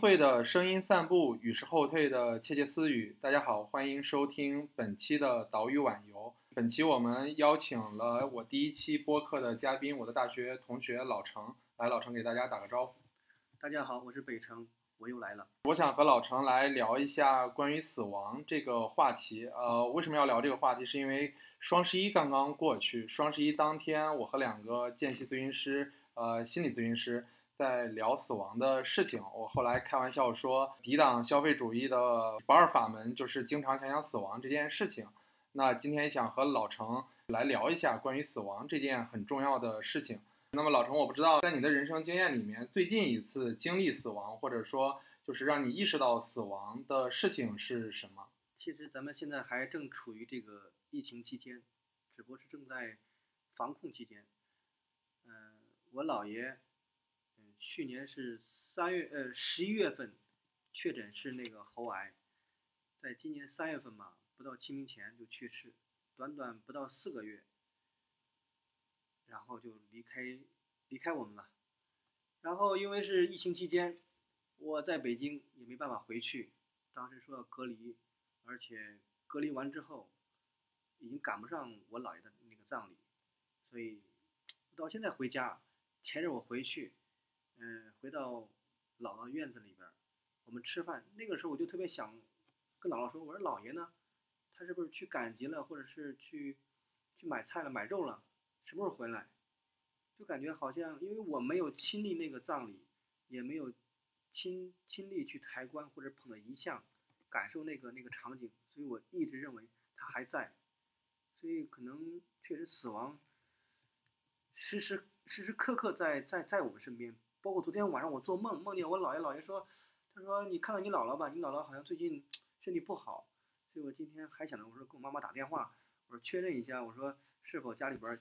会的声音散步，与时后退的窃窃私语。大家好，欢迎收听本期的岛屿晚游。本期我们邀请了我第一期播客的嘉宾，我的大学同学老程。来，老程给大家打个招呼。大家好，我是北城，我又来了。我想和老程来聊一下关于死亡这个话题。呃，为什么要聊这个话题？是因为双十一刚刚过去，双十一当天，我和两个见习咨询师，呃，心理咨询师。在聊死亡的事情，我后来开玩笑说，抵挡消费主义的不二法门就是经常想想死亡这件事情。那今天想和老程来聊一下关于死亡这件很重要的事情。那么老程，我不知道在你的人生经验里面，最近一次经历死亡，或者说就是让你意识到死亡的事情是什么？其实咱们现在还正处于这个疫情期间，只不过是正在防控期间。嗯，我姥爷。去年是三月呃十一月份确诊是那个喉癌，在今年三月份嘛，不到清明前就去世，短短不到四个月，然后就离开离开我们了。然后因为是疫情期间，我在北京也没办法回去，当时说要隔离，而且隔离完之后已经赶不上我姥爷的那个葬礼，所以到现在回家，前日我回去。嗯，回到姥姥院子里边，我们吃饭。那个时候我就特别想跟姥姥说：“我说姥爷呢？他是不是去赶集了，或者是去去买菜了、买肉了？什么时候回来？”就感觉好像，因为我没有亲历那个葬礼，也没有亲亲历去抬棺或者捧着遗像，感受那个那个场景，所以我一直认为他还在。所以可能确实死亡时时时时刻刻在在在我们身边。包括昨天晚上我做梦，梦见我姥爷，姥爷说，他说你看看你姥姥吧，你姥姥好像最近 身体不好，所以我今天还想着我说给我妈妈打电话，我说确认一下，我说是否家里边，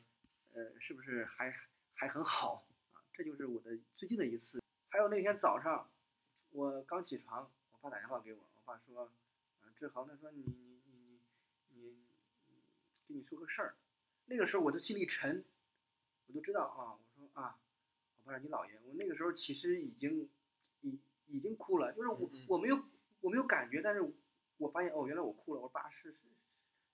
呃，是不是还还很好啊？这就是我的最近的一次。还有那天早上，我刚起床，我爸打电话给我，我爸说，嗯，志豪，他说你你你你你，跟你说个事儿，那个时候我的心里沉，我就知道啊，我说啊。你姥爷，我那个时候其实已经已已经哭了，就是我我没有我没有感觉，但是我发现哦，原来我哭了。我说爸是是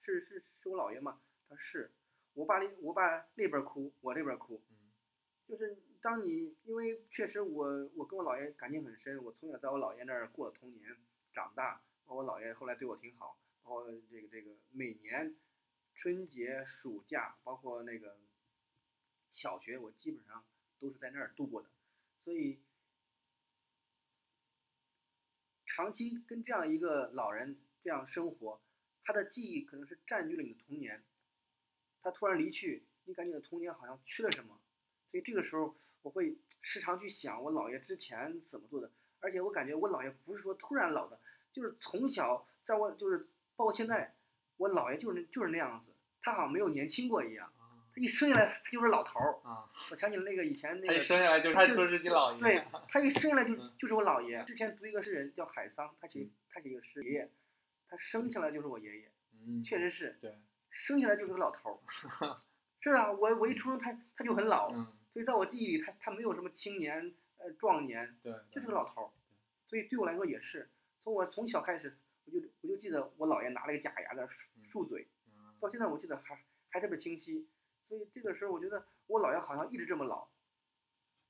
是是是我姥爷吗？他说是我爸那我爸那边哭，我这边哭。就是当你因为确实我我跟我姥爷感情很深，我从小在我姥爷那儿过童年长大，包括我姥爷后来对我挺好，包括这个这个每年春节暑假，包括那个小学，我基本上。都是在那儿度过的，所以长期跟这样一个老人这样生活，他的记忆可能是占据了你的童年。他突然离去，你感觉你的童年好像缺了什么。所以这个时候，我会时常去想我姥爷之前怎么做的，而且我感觉我姥爷不是说突然老的，就是从小在我就是包括现在，我姥爷就是就是那样子，他好像没有年轻过一样。一生下来他就是老头儿啊！我想起了那个以前那个，他一生下来就是他就是你姥爷。对他一生下来就就是我姥爷。之前读一个诗人叫海桑，他写他写一个诗，爷爷，他生下来就是我爷爷。嗯，确实是。对，生下来就是个老头儿。是啊，我我一出生他他就很老，所以在我记忆里他他没有什么青年呃壮年，对，就是个老头儿。所以对我来说也是，从我从小开始，我就我就记得我姥爷拿了个假牙在漱漱嘴，到现在我记得还还特别清晰。所以这个时候，我觉得我姥爷好像一直这么老。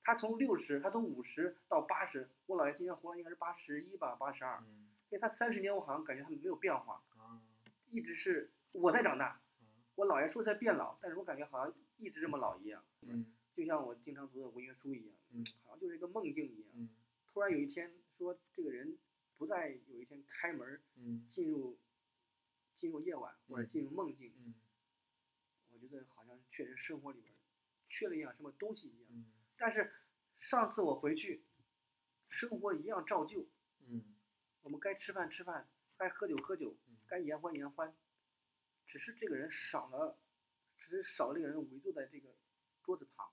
他从六十，他从五十到八十，我姥爷今年活了应该是八十一吧，八十二。所以他三十年，我好像感觉他没有变化。一直是我在长大，我姥爷说在变老，但是我感觉好像一直这么老一样。就像我经常读的文学书一样，好像就是一个梦境一样。突然有一天说这个人不再有一天开门，进入进入夜晚或者进入梦境。我觉得好像确实生活里边缺了一样什么东西一样，但是上次我回去，生活一样照旧。嗯，我们该吃饭吃饭，该喝酒喝酒，该言欢言欢，只是这个人少了，只是少了一个人围坐在这个桌子旁，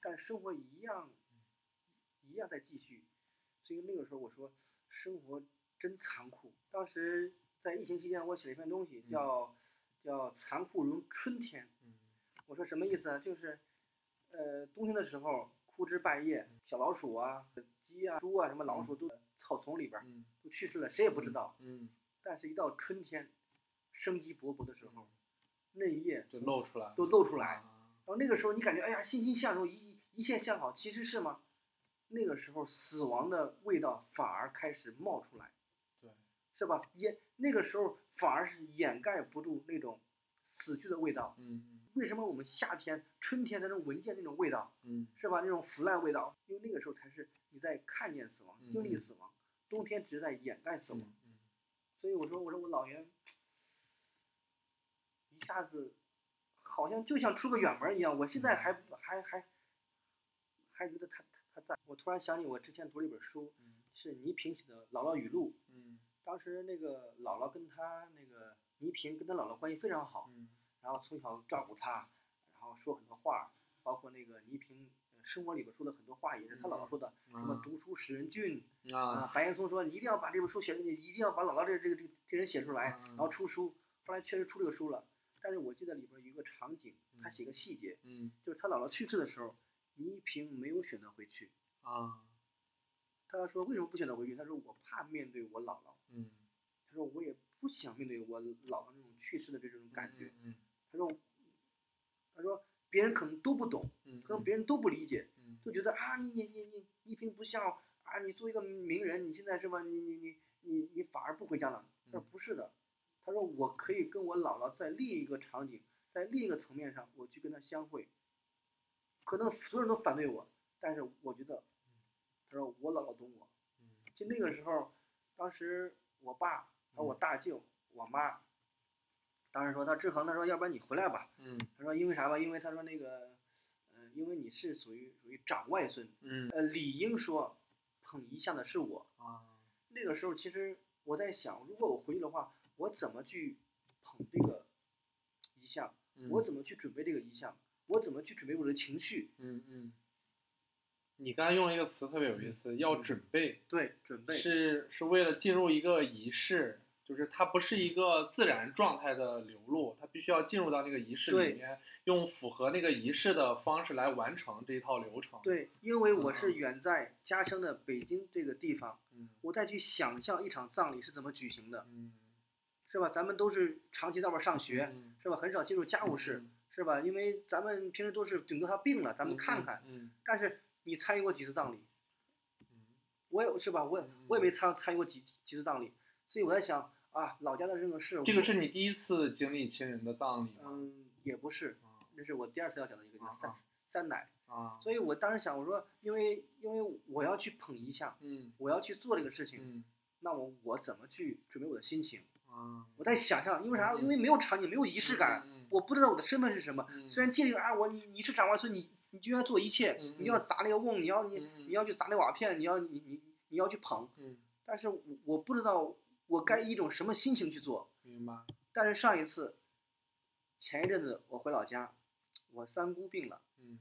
但生活一样一样在继续。所以那个时候我说，生活真残酷。当时在疫情期间，我写了一篇东西叫。叫残酷如春天。我说什么意思啊？就是，呃，冬天的时候枯枝败叶，小老鼠啊、鸡啊、猪啊，什么老鼠都草丛里边儿嗯都去世了，谁也不知道。嗯，但是，一到春天，生机勃勃的时候，嫩叶就露出来，都露出来。啊然后那个时候你感觉哎呀欣欣向荣，一一切向好，其实是吗？那个时候死亡的味道反而开始冒出来，对，是吧？掩那个时候反而是掩盖不住那种死去的味道。为什么我们夏天、春天的那种闻见那种味道，嗯是吧？那种腐烂味道，因为那个时候才是你在看见死亡、经历嗯死亡，冬天只是在掩盖死亡。嗯嗯所以我说，我说我姥爷一下子好像就像出个远门一样，我现在还还还还觉得他他他在。我突然想起我之前读了一本书，嗯是倪萍写的《姥姥语录》。嗯当时那个姥姥跟他那个倪萍跟他姥姥关系非常好，嗯然后从小照顾他，然后说很多话，包括那个倪萍呃生活里边说的很多话也是他姥姥说的，什么啊读书使人俊，啊，啊白岩松说你一定要把这本书写出去，一定要把姥姥这个这个这个这人写出来，嗯然后出书。后来确实出这个书了，但是我记得里边有一个场景，他写个细节，嗯就是他姥姥去世的时候，倪萍没有选择回去。啊他说为什么不选择回去？他说我怕面对我姥姥，嗯他说我也不想面对我姥姥那种去世的这种感觉。嗯他说他说别人可能都不懂，嗯可能别人都不理解，嗯就觉得啊，你你你你倪萍不孝啊，你作为一个名人，你现在是吧？你你你你你反而不回家了？他说嗯不是的，他说我可以跟我姥姥在另一个场景，在另一个层面上，我去跟她相会。可能所有人都反对我，但是我觉得，他说我姥姥懂我。嗯其实那个时候，当时我爸还有我大舅、我妈，当时说他志恒，他说要不然你回来吧。嗯他说因为啥吧？因为他说那个，嗯、因为你是属于属于长外孙，嗯呃，理应说捧遗像的是我。啊那个时候其实我在想，如果我回去的话，我怎么去捧这个遗像？我怎么去准备这个遗像？我怎么去准备我的情绪？嗯嗯，你刚才用了一个词特别有意思，要准备，对，准备。是是为了进入一个仪式，就是它不是一个自然状态的流露，它必须要进入到那个仪式里面，用符合那个仪式的方式来完成这一套流程。，对，因为我是嗯远在家乡的北京这个地方，嗯我再去想象一场葬礼是怎么举行的，嗯，是吧？咱们都是长期在外边上学，嗯是吧？很少进入家务事，是吧？因为咱们平时都是顶多他病了，咱们看看。嗯但是你参与过几次葬礼？嗯我也是吧？我也嗯我也没参参与过几几次葬礼，所以我在想啊，老家的这个事，这个是你第一次经历亲人的葬礼吗？嗯，也不是，啊这是我第二次要讲的一个，就是三啊啊三奶。啊，所以我当时想，我说，因为因为我要去捧一下，嗯我要去做这个事情，嗯那我我怎么去准备我的心情？啊，我在想象，因为啥？嗯因为没有场景，没有仪式感，嗯嗯我不知道我的身份是什么。嗯虽然界定啊，我你你是长外孙，你你就要做一切，你要砸那个瓮，你要你、你要去砸那瓦片，你要你你你要去捧，嗯，但是我我不知道我该以一种什么心情去做。明白。但是上一次，前一阵子我回老家，我三姑病了，嗯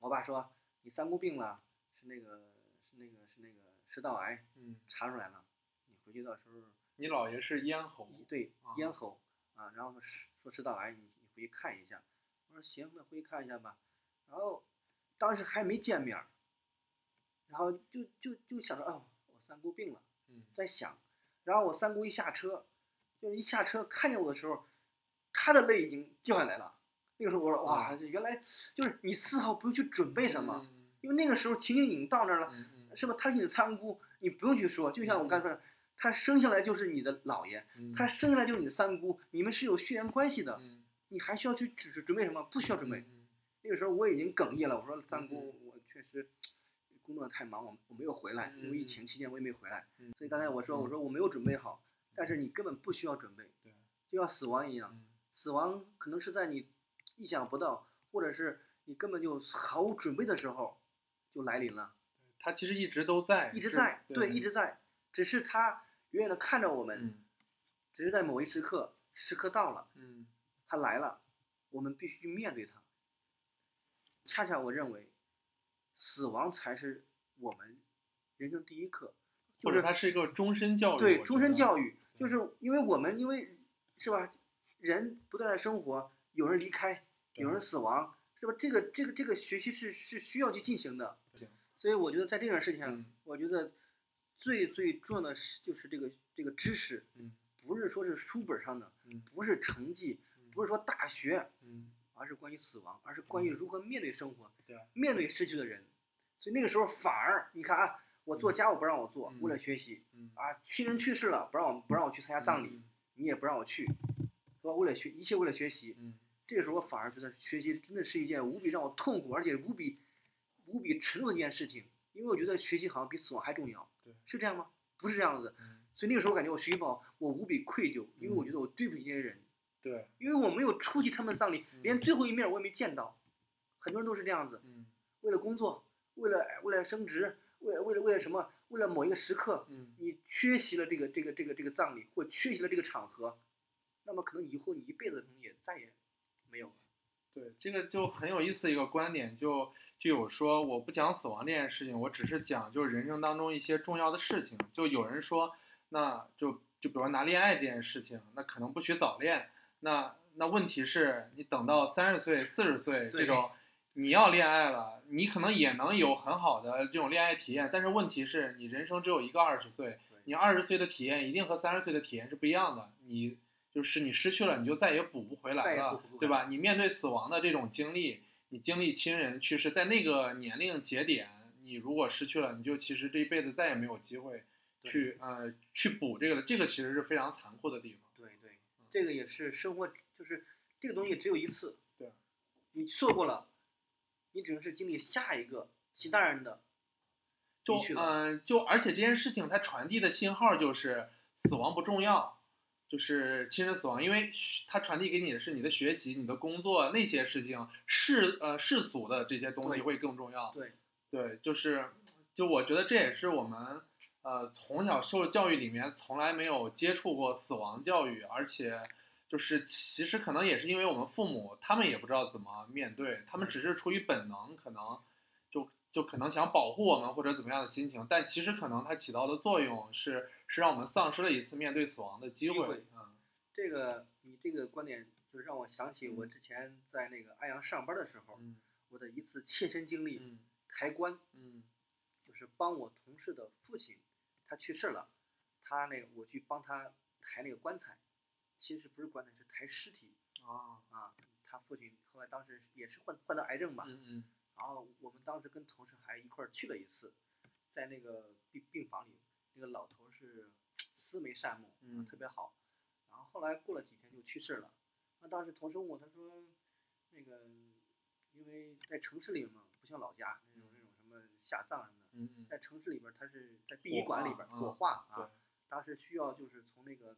我爸说你三姑病了，是那个是那个是那个食道癌嗯，查出来了，你回去到时候你姥爷是咽喉。对啊咽喉啊，然后说食说食道癌，你你回去看一下。我说行，那回去看一下吧。然后当时还没见面儿，然后就就就想着哦，我三姑病了，嗯在想。然后我三姑一下车，就是一下车看见我的时候，她的泪已经掉下来了。那个时候我说哇，啊原来就是你丝毫不用去准备什么，嗯因为那个时候情景已经到那儿了，是吧？她是你的三姑，你不用去说。就像我刚才说的，他生下来就是你的姥爷，嗯，他生下来就是你的三姑，你们是有血缘关系的，嗯你还需要去准准备什么？不需要准备。嗯那个时候我已经哽咽了，我说三姑嗯，我确实工作太忙，我我没有回来，因为疫嗯。情期间我也没回来，嗯。所以刚才我说嗯。我说我没有准备好，但是你根本不需要准备，对，就像死亡一样，嗯。死亡可能是在你意想不到，或者是你根本就毫无准备的时候就来临了。他其实一直都在，一直是在，对，一直在，只是他远远的看着我们，嗯。只是在某一时刻，时刻到了，嗯。他来了，我们必须去面对他。恰恰我认为，死亡才是我们人生第一课，就是或者它是一个终身教育，对终身教育，就是因为我们因为是吧，人不断的生活，有人离开，有人死亡，是是吧？这个这个这个学习是是需要去进行的行。所以我觉得在这件事情上，嗯。我觉得最最重要的是就是这个这个知识，嗯。不是说是书本上的，嗯。不是成绩，不是说大学，嗯而是关于死亡，而是关于如何面对生活，对面对失去的人。所以那个时候反而你看啊，我做家务不让我做，嗯。为了学习嗯。啊，亲人去世了不让我不让我去参加葬礼，你也不让我去，是吧？为了学一切为了学习，嗯。这个时候我反而觉得学习真的是一件无比让我痛苦，而且无比无比沉重的一件事情，因为我觉得学习好像比死亡还重要对，是这样吗？不是这样子。嗯。所以那个时候我感觉我学习不好，我无比愧疚，因为我觉得我对不起那些人，对因为我没有出席他们的葬礼，嗯连最后一面我也没见到。很多人都是这样子，嗯为了工作，为了为了升职，为了为了为了什么？为了某一个时刻，嗯你缺席了这个这个这个这个葬礼，或缺席了这个场合，那么可能以后你一辈子可能也再也没有了。对，这个就很有意思的一个观点，就就有说我不讲死亡这件事情，我只是讲就是人生当中一些重要的事情。就有人说，那就就比如说拿恋爱这件事情，那可能不许早恋。那那问题是你等到三十岁、四十岁这种，你要恋爱了，你可能也能有很好的这种恋爱体验，但是问题是你人生只有一个二十岁，你二十岁的体验一定和三十岁的体验是不一样的。你就是你失去了，你就再也补不回来了对吧？你面对死亡的这种经历，你经历亲人去世，在那个年龄节点，你如果失去了，你就其实这一辈子再也没有机会去呃去补这个了。这个其实是非常残酷的地方。这个也是生活，就是这个东西只有一次。对，你错过了，你只能是经历下一个其他人的就。嗯、就而且这件事情它传递的信号就是死亡不重要，就是亲人死亡，因为它传递给你的是你的学习、你的工作那些事情，世呃世俗的这些东西会更重要。对对，就是就我觉得这也是我们呃从小受的教育里面从来没有接触过死亡教育，而且就是其实可能也是因为我们父母他们也不知道怎么面对，他们只是出于本能，可能就就可能想保护我们或者怎么样的心情，但其实可能它起到的作用是是让我们丧失了一次面对死亡的机会。嗯。这个你这个观点，就是让我想起我嗯。之前在那个安阳上班的时候，嗯。我的一次切身经历，嗯。抬棺，嗯。就是帮我同事的父亲，他去世了，他那个我去帮他抬那个棺材，其实不是棺材，是抬尸体啊啊。他父亲后来当时也是患患得癌症吧，嗯嗯然后我们当时跟同事还一块儿去了一次，在那个病病房里，那个老头是慈眉善目，特别好。然后后来过了几天就去世了。那当时同事问我，他说，那个因为在城市里嘛，不像老家那种那种什么下葬什么的，在城市里边儿他是在殡仪馆里边火化对啊，当时需要就是从那个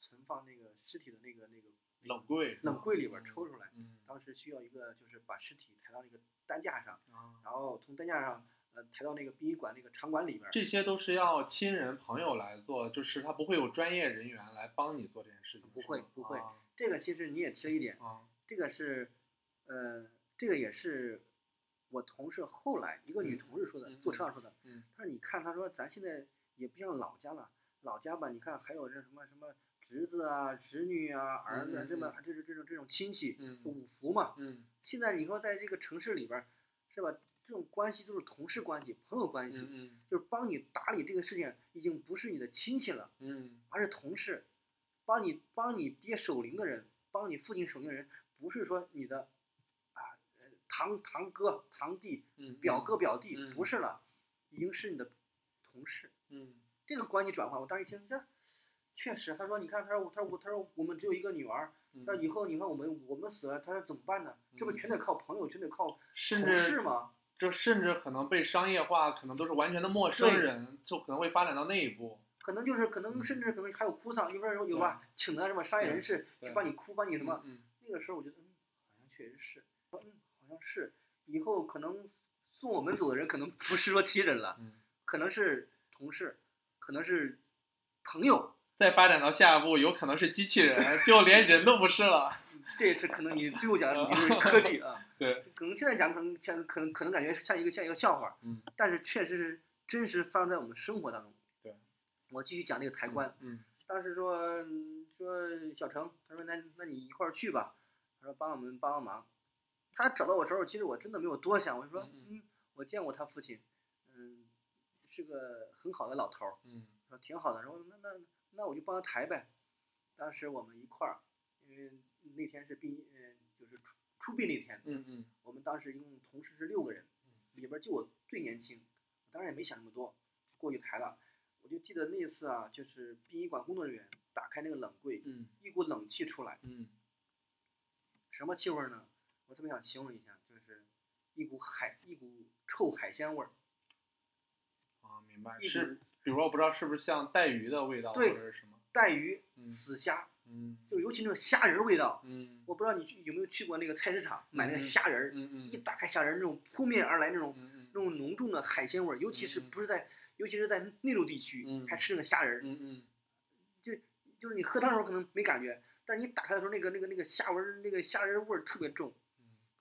存放那个尸体的那个那个冷柜冷柜里边抽出来，嗯当时需要一个就是把尸体抬到那个担架上。啊。然后从担架上呃抬到那个殡仪馆那个场馆里边儿。这些都是要亲人朋友来做，就是他不会有专业人员来帮你做这件事情。不会不会啊这个其实你也提了一点，啊这个是呃这个也是我同事后来一个女嗯同事说的，嗯坐车上说的。嗯她说你看，她说咱现在也不像老家了，老家吧，你看还有这什么什么侄子啊、侄女啊、儿子啊，嗯这么嗯这是这种这种亲戚，嗯五福嘛。嗯现在你说在这个城市里边儿，是吧？这种关系都是同事关系、朋友关系，嗯就是帮你打理这个事情，已经不是你的亲戚了。嗯而是同事，帮你帮你爹守灵的人，帮你父亲守灵的人，不是说你的堂堂哥堂弟嗯，表哥表弟，嗯不是了，已经是你的同事。嗯这个关系转换，我当时一听，这确实，他说你看，他说他说我他说我们只有一个女儿，嗯，他说以后你看我们我们死了，他说怎么办呢？这不全得靠朋友，全得靠甚同事至吗？这甚至可能被商业化，可能都是完全的陌生人，就可能会发展到那一步。可能就是可能嗯甚至可能还有哭丧，有边有有吧，请的什么商业人士去帮你哭，帮你什么。嗯那个时候我觉得，嗯，好像确实是，嗯，好像是，以后可能送我们走的人可能不是说亲人了，嗯，可能是同事，可能是朋友，再发展到下一步，有可能是机器人，就连人都不是了。这也是可能你最后讲的，你就是科技啊，对，可能现在讲可能像可能可能感觉像一个像一个笑话，嗯但是确实是真实发生在我们生活当中。对，我继续讲那个抬棺，嗯当时说嗯说小程，他说那那你一块儿去吧，他说帮我们帮帮忙，他找到我时候，其实我真的没有多想，我就说，嗯嗯，我见过他父亲，嗯，是个很好的老头儿，嗯说挺好的，然后那那那我就帮他抬呗。当时我们一块儿，因为那天是毕，呃，就是出出殡那天，嗯嗯我们当时一共同事是六个人，里边就我最年轻，我当然也没想那么多，过去抬了。我就记得那次啊，就是殡仪馆工作人员打开那个冷柜，嗯一股冷气出来，嗯什么气味呢？我特别想形容一下，就是一股海一股臭海鲜味儿，啊，明白一是，比如说我不知道是不是像带鱼的味道或对者是什么，带鱼、嗯死虾，嗯就尤其那种虾仁味道。嗯我不知道你去有没有去过那个菜市场买那个嗯虾仁儿，嗯嗯一打开虾仁儿，那种扑面而来那种那种浓重的海鲜味儿，尤其是不是在，尤其是在内陆地区，嗯还吃那个虾仁儿，嗯嗯就就是你喝汤的时候可能没感觉，但是你打开的时候，那个那个那个虾味儿，那个虾仁味儿特别重。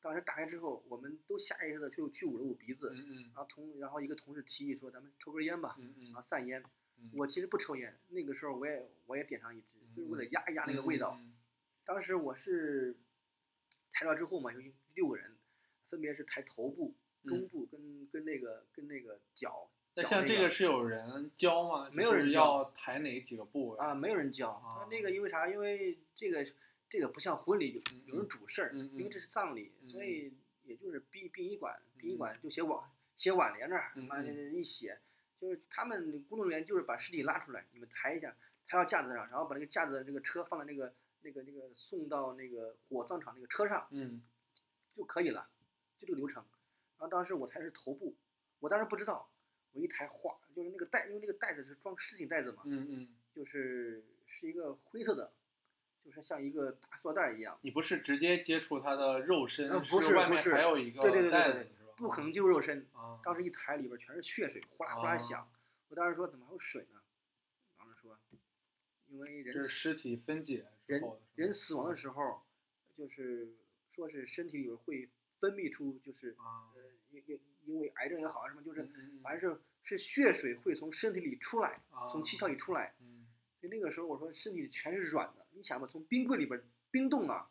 当时打开之后，我们都下意识的就去捂了捂鼻子，嗯嗯然后同然后一个同事提议说，咱们抽根烟吧，嗯嗯然后散烟。嗯，我其实不抽烟，那个时候我也我也点上一支，就是为了嗯压一压那个味道。嗯当时我是抬到之后嘛，有六个人，分别是抬头部、中嗯部跟跟那个跟那个脚。那脚这个是有人教吗？没有人教要抬哪几个部位啊，没有人教。他那个因为啥？因为这个这个不像婚礼有嗯有人主事儿，因为这是葬礼，嗯所以也就是殡殡仪馆，殡仪嗯。馆就写挽写挽联那儿，嗯妈嗯。一写，就是他们工作人员就是把尸体拉出来，你们抬一下，抬到架子上，然后把那个架子的这个车放在那个那个那个送到那个火葬场那个车上嗯。就可以了，就这个流程。然后当时我抬的是头部，我当时不知道，我一抬哗，就是那个袋，因为那个袋子是装尸体袋子嘛，嗯嗯，就是是一个灰色的，就是像一个大塑料袋一样，你不是直接接触它的肉身，呃不是外面不是还有一个对对对对？不可能进入肉身。啊，当时一抬里边全是血水，哗啦哗啦哦响。我当时说怎么还有水呢？当时说，因为人这是尸体分解人人死亡的时候，就是说是身体里边会分泌出就是啊，呃因因因为癌症也好啊什么，就是反正是是血水会从身体里出来，从气啊窍里出来。嗯所以那个时候我说身体里全是软的，你想吧，从冰柜里边冰冻啊，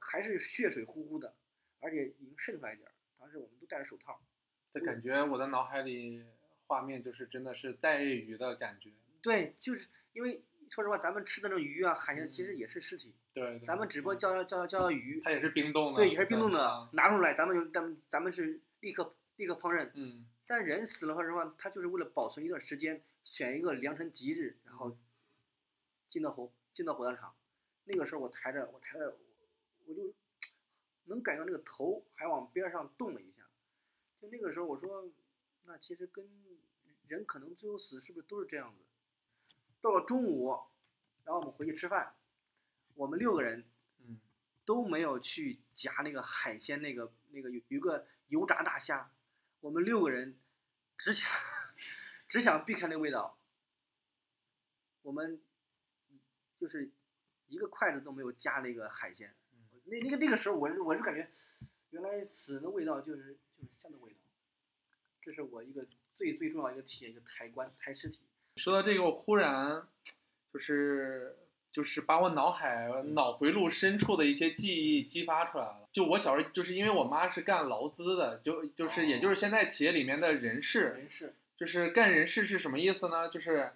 还是血水呼呼的，而且已经渗出来一点儿。当时我们都戴着手套。这感觉我的脑海里画面就是真的是带鱼的感觉。对，就是因为说实话，咱们吃的那种鱼啊、海鲜，其实嗯也是尸体，对，对咱们只不过叫叫叫叫鱼，它也是冰冻的，对，也是冰冻的啊，拿出来，咱们就咱们咱们是立刻立刻烹饪。嗯但人死了，说实话，他就是为了保存一段时间，选一个良辰吉日，然后进到火进到火葬场。那个时候我抬着我抬着，我就 能感觉那个头还往边上动了一下。就那个时候我说，那其实跟人可能最后死是不是都是这样子？到了中午，然后我们回去吃饭，我们六个人嗯都没有去夹那个海鲜，那个那个有有个油炸大虾，我们六个人只想 只想避开那味道，我们就是一个筷子都没有夹那个海鲜。嗯那那个那个时候，我是我就感觉，原来死人的味道就是就是香的味道，这是我一个最最重要的一个体验，一个抬棺抬尸体。说到这个，我忽然就是就是把我脑海脑回路深处的一些记忆激发出来了。就我小时候，就是因为我妈是干劳资的，就就是也就是现在企业里面的人事，人事，就是干人事是什么意思呢？就是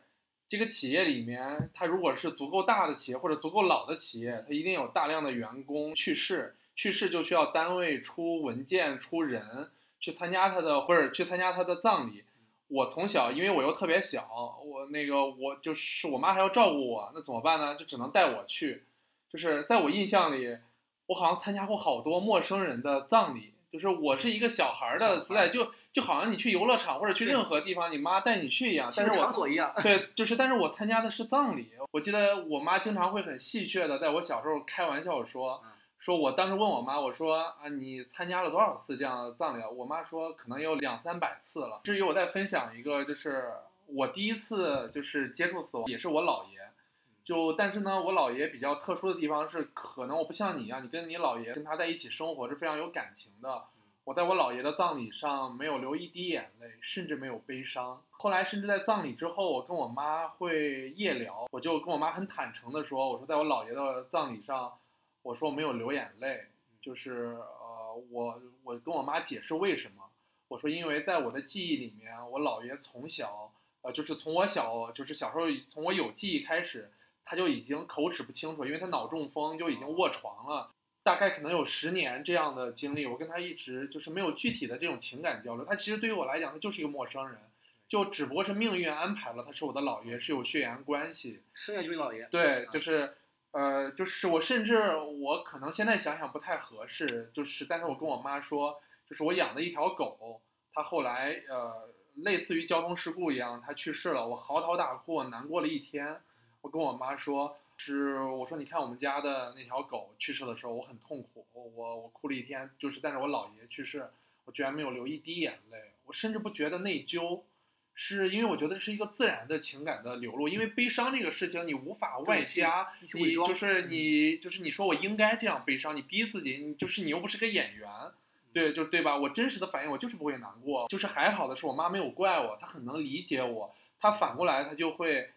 这个企业里面，它如果是足够大的企业或者足够老的企业，它一定有大量的员工去世，去世就需要单位出文件、出人去参加他的或者去参加他的葬礼。我从小，因为我又特别小，我那个我就是我妈还要照顾我，那怎么办呢？就只能带我去。就是在我印象里，我好像参加过好多陌生人的葬礼，就是我是一个小孩儿的姿态，就就好像你去游乐场或者去任何地方，你妈带你去一样。场所一样。对，就是但是我参加的是葬礼。我记得我妈经常会很戏谑的在我小时候开玩笑说嗯，说我当时问我妈，我说啊你参加了多少次这样的葬礼啊？我妈说可能有两三百次了。至于我再分享一个，就是我第一次就是接触死亡，也是我姥爷。就但是呢，我姥爷比较特殊的地方是，可能我不像你一样，你跟你姥爷跟他在一起生活是非常有感情的。我在我姥爷的葬礼上没有流一滴眼泪，甚至没有悲伤。后来甚至在葬礼之后，我跟我妈会夜聊，我就跟我妈很坦诚的说，我说在我姥爷的葬礼上，我说我没有流眼泪，就是呃，我我跟我妈解释为什么，我说因为在我的记忆里面，我姥爷从小呃就是从我小就是小时候从我有记忆开始，他就已经口齿不清楚，因为他脑中风就已经卧床了。大概可能有十年这样的经历，我跟他一直就是没有具体的这种情感交流。他其实对于我来讲，他就是一个陌生人，就只不过是命运安排了他是我的姥爷，是有血缘关系。生下就是姥爷。对，就是，呃，就是我甚至我可能现在想想不太合适，就是但是我跟我妈说，就是我养的一条狗，它后来呃类似于交通事故一样，它去世了，我嚎啕大哭，我难过了一天。我跟我妈说。是我说，你看我们家的那条狗去世的时候，我很痛苦，我我我哭了一天。就是但是我姥爷去世，我居然没有流一滴眼泪，我甚至不觉得内疚，是因为我觉得是一个自然的情感的流露。因为悲伤这个事情你无法外加，你就是你就是你说我应该这样悲伤，你逼自己，你就是你又不是个演员，对就对吧？我真实的反应我就是不会难过，就是还好的是我妈没有怪我，她很能理解我，她反过来她就会。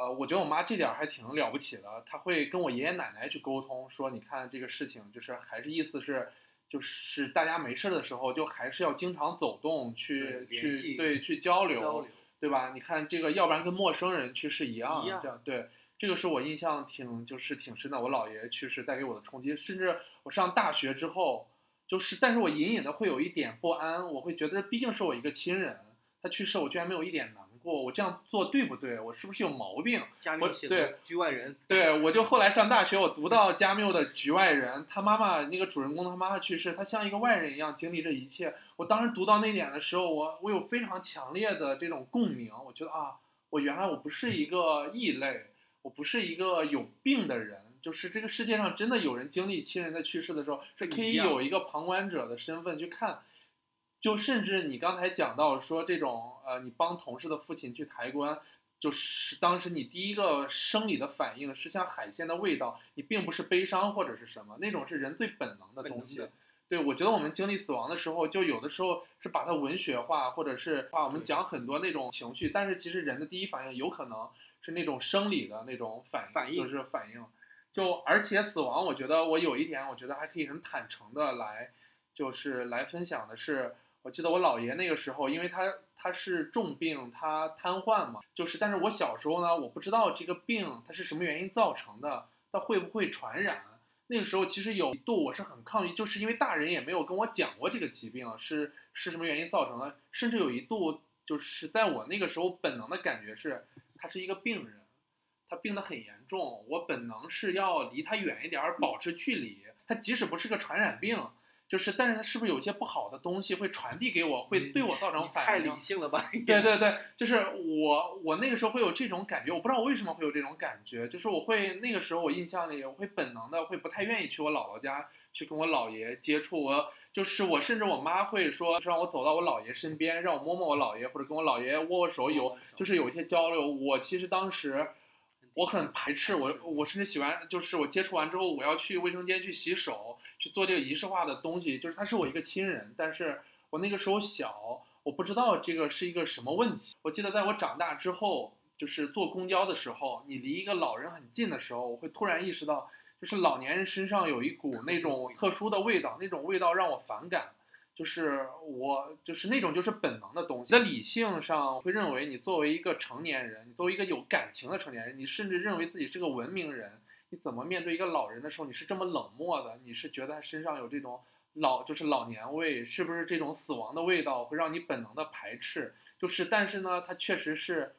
呃，我觉得我妈这点还挺了不起的，她会跟我爷爷奶奶去沟通，说你看这个事情，就是还是意思是，就是大家没事的时候，就还是要经常走动，去去对去交流，对吧？你看这个，要不然跟陌生人去是一样，这样对，这个是我印象挺就是挺深的。我姥爷去世带给我的冲击，甚至我上大学之后，就是但是我隐隐的会有一点不安，我会觉得毕竟是我一个亲人，他去世，我居然没有一点难。过我这样做对不对？我是不是有毛病？我对局外人，对我就后来上大学，我读到加缪的局外人，他妈妈那个主人公他妈妈去世，他像一个外人一样经历这一切。我当时读到那点的时候，我我有非常强烈的这种共鸣。我觉得啊，我原来我不是一个异类，我不是一个有病的人，就是这个世界上真的有人经历亲人的去世的时候，是可以有一个旁观者的身份去看。就甚至你刚才讲到说这种呃，你帮同事的父亲去抬棺，就是当时你第一个生理的反应是像海鲜的味道，你并不是悲伤或者是什么，那种是人最本能的东西。对，我觉得我们经历死亡的时候，就有的时候是把它文学化，或者是话我们讲很多那种情绪，但是其实人的第一反应有可能是那种生理的那种反反应，就是反应。就而且死亡，我觉得我有一点，我觉得还可以很坦诚的来，就是来分享的是。我记得我姥爷那个时候，因为他他是重病，他瘫痪嘛，就是，但是我小时候呢，我不知道这个病它是什么原因造成的，它会不会传染？那个时候其实有一度我是很抗拒，就是因为大人也没有跟我讲过这个疾病是是什么原因造成的，甚至有一度就是在我那个时候本能的感觉是他是一个病人，他病得很严重，我本能是要离他远一点，保持距离，他即使不是个传染病。就是，但是它是不是有一些不好的东西会传递给我，会对我造成反应？太理性了吧？对对对，就是我，我那个时候会有这种感觉，我不知道我为什么会有这种感觉，就是我会那个时候我印象里，我会本能的会不太愿意去我姥姥家去跟我姥爷接触，我就是我甚至我妈会说让我走到我姥爷身边，让我摸摸我姥爷或者跟我姥爷握握手，有就是有一些交流。我其实当时。我很排斥我，我甚至洗完就是我接触完之后，我要去卫生间去洗手，去做这个仪式化的东西。就是他是我一个亲人，但是我那个时候小，我不知道这个是一个什么问题。我记得在我长大之后，就是坐公交的时候，你离一个老人很近的时候，我会突然意识到，就是老年人身上有一股那种特殊的味道，那种味道让我反感。就是我就是那种就是本能的东西。在理性上会认为，你作为一个成年人，你作为一个有感情的成年人，你甚至认为自己是个文明人，你怎么面对一个老人的时候，你是这么冷漠的？你是觉得他身上有这种老就是老年味，是不是这种死亡的味道会让你本能的排斥？就是，但是呢，他确实是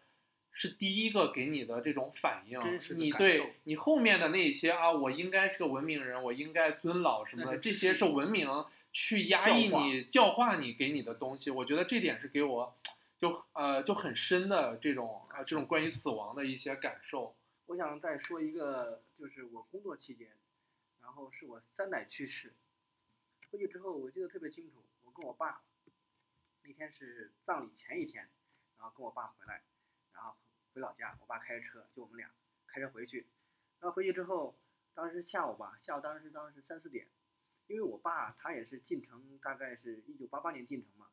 是第一个给你的这种反应。你对你后面的那些啊，我应该是个文明人，我应该尊老什么的，这些是文明。去压抑你、教化你给你的东西，我觉得这点是给我，就呃就很深的这种啊这种关于死亡的一些感受。我想再说一个，就是我工作期间，然后是我三奶去世，回去之后我记得特别清楚，我跟我爸那天是葬礼前一天，然后跟我爸回来，然后回老家，我爸开着车，就我们俩开车回去，然后回去之后，当时下午吧，下午当时当时三四点。因为我爸他也是进城，大概是一九八八年进城嘛，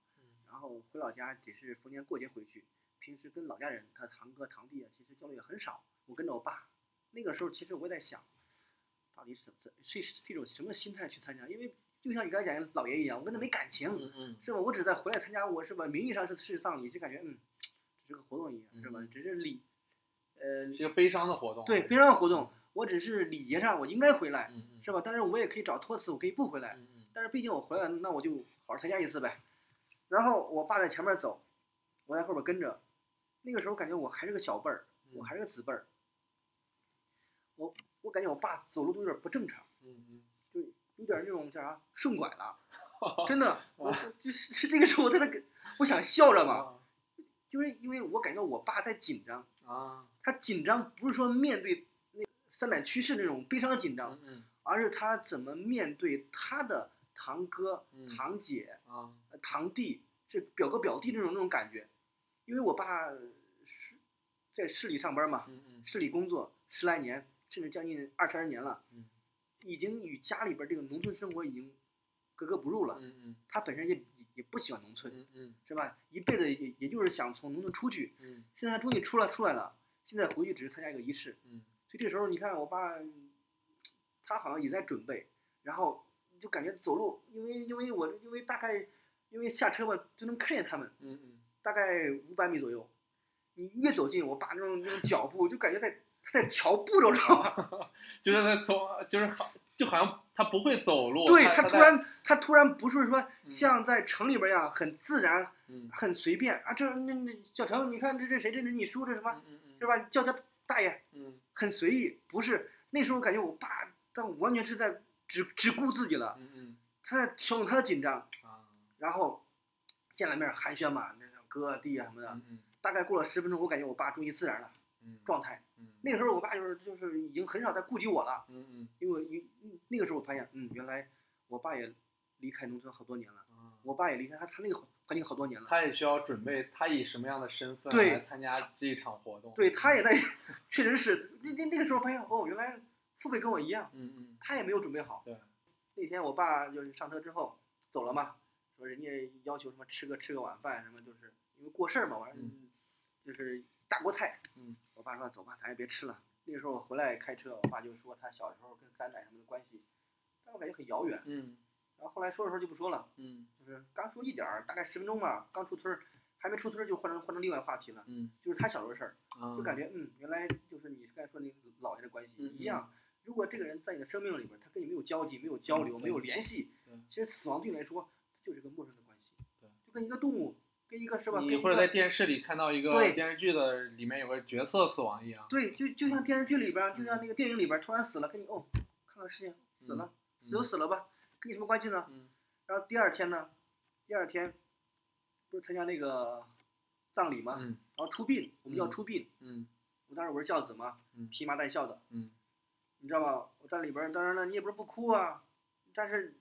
然后回老家只是逢年过节回去，平时跟老家人，他堂哥堂弟啊，其实交流也很少。我跟着我爸，那个时候其实我在想，到底是是是一种什么心态去参加？因为就像你刚才讲的老爷一样，我跟他没感情，嗯嗯是吧？我只在回来参加，我是吧？名义上是是葬礼，就感觉嗯，只是个活动一样，是吧嗯？只是礼，呃，是一个悲伤的活动。对，悲伤的活动，我只是礼节上我应该回来，是吧？但是我也可以找托词，我可以不回来，但是毕竟我回来，那我就好好参加一次呗。然后我爸在前面走，我在后边跟着。那个时候感觉我还是个小辈儿，我还是个子辈儿。我我感觉我爸走路都有点不正常，嗯嗯就有点那种叫啥顺拐了，真的。我我就是是这个时候我在那跟，我想笑着嘛，就是因为我感觉我爸在紧张，啊他紧张不是说面对那三奶去世那种悲伤的紧张，而是他怎么面对他的堂哥、嗯堂姐、堂弟，这表哥表弟那种那种感觉。因为我爸是在市里上班嘛，嗯嗯市里工作十来年，甚至将近二三十年了，嗯已经与家里边这个农村生活已经格格不入了。嗯嗯他本身也也也不喜欢农村，嗯嗯是吧？一辈子也也就是想从农村出去。嗯现在他终于出来出来了，现在回去只是参加一个仪式。嗯所以这时候你看我爸，他好像也在准备，然后就感觉走路，因为因为我因为大概因为下车嘛就能看见他们，嗯嗯大概五百米左右，你越走近，我爸那种那种脚步就感觉在他在调步骤，知道吗？就是在走，就是好，就好像他不会走路。对他他突然他突然不是说嗯像在城里边一样很自然、嗯很随便啊，这那那小程，你看这这谁这是你叔这什么嗯嗯是吧？叫他大爷，嗯很随意，不是那时候感觉我爸他完全是在只只顾自己了。嗯嗯他在调整他的紧张，啊然后见了面寒暄嘛，那种哥弟啊什么的。嗯嗯大概过了十分钟，我感觉我爸终于自然了嗯状态。嗯那个时候我爸就是就是已经很少在顾及我了，嗯嗯因为因那个时候我发现，嗯，原来我爸也离开农村好多年了，啊我爸也离开他他那个环境好多年了。他也需要准备，他以什么样的身份来参加这一场活动？对他也在，确实是那那那个时候发现，哦，原来父辈跟我一样，嗯嗯他也没有准备好。对，那天我爸就是上车之后走了嘛，说人家要求什么吃个吃个晚饭什么，就是因为过事儿嘛，完了嗯就是大锅菜。嗯我爸说走吧，咱也别吃了。那个时候我回来开车，我爸就说他小时候跟三奶什么的关系，但我感觉很遥远。嗯然后后来说着说着就不说了，嗯就是刚说一点儿，大概十分钟吧，刚出村儿，还没出村儿就换成换成另外话题了，嗯就是他小时候的事儿，啊，就感觉嗯，原来就是你刚才说那个姥爷的关系嗯一样。如果这个人在你的生命里边，他跟你没有交集、没有交流、嗯没有联系对，其实死亡对你来说，它就是个陌生的关系，对就跟一个动物，跟一个是吧？你或者在电视里看到一个对电视剧的里面有个角色死亡一样。对，就就像电视剧里边儿，就像那个电影里边儿，突然死了，跟你哦，看看事情死了，死就死了吧，跟你什么关系呢？嗯然后第二天呢，第二天不是参加那个葬礼吗？嗯然后出殡，我们叫嗯出殡，嗯我当时我是孝子嘛，嗯披麻戴孝的，嗯你知道吧？我在里边，当然了，你也不是不哭啊，但是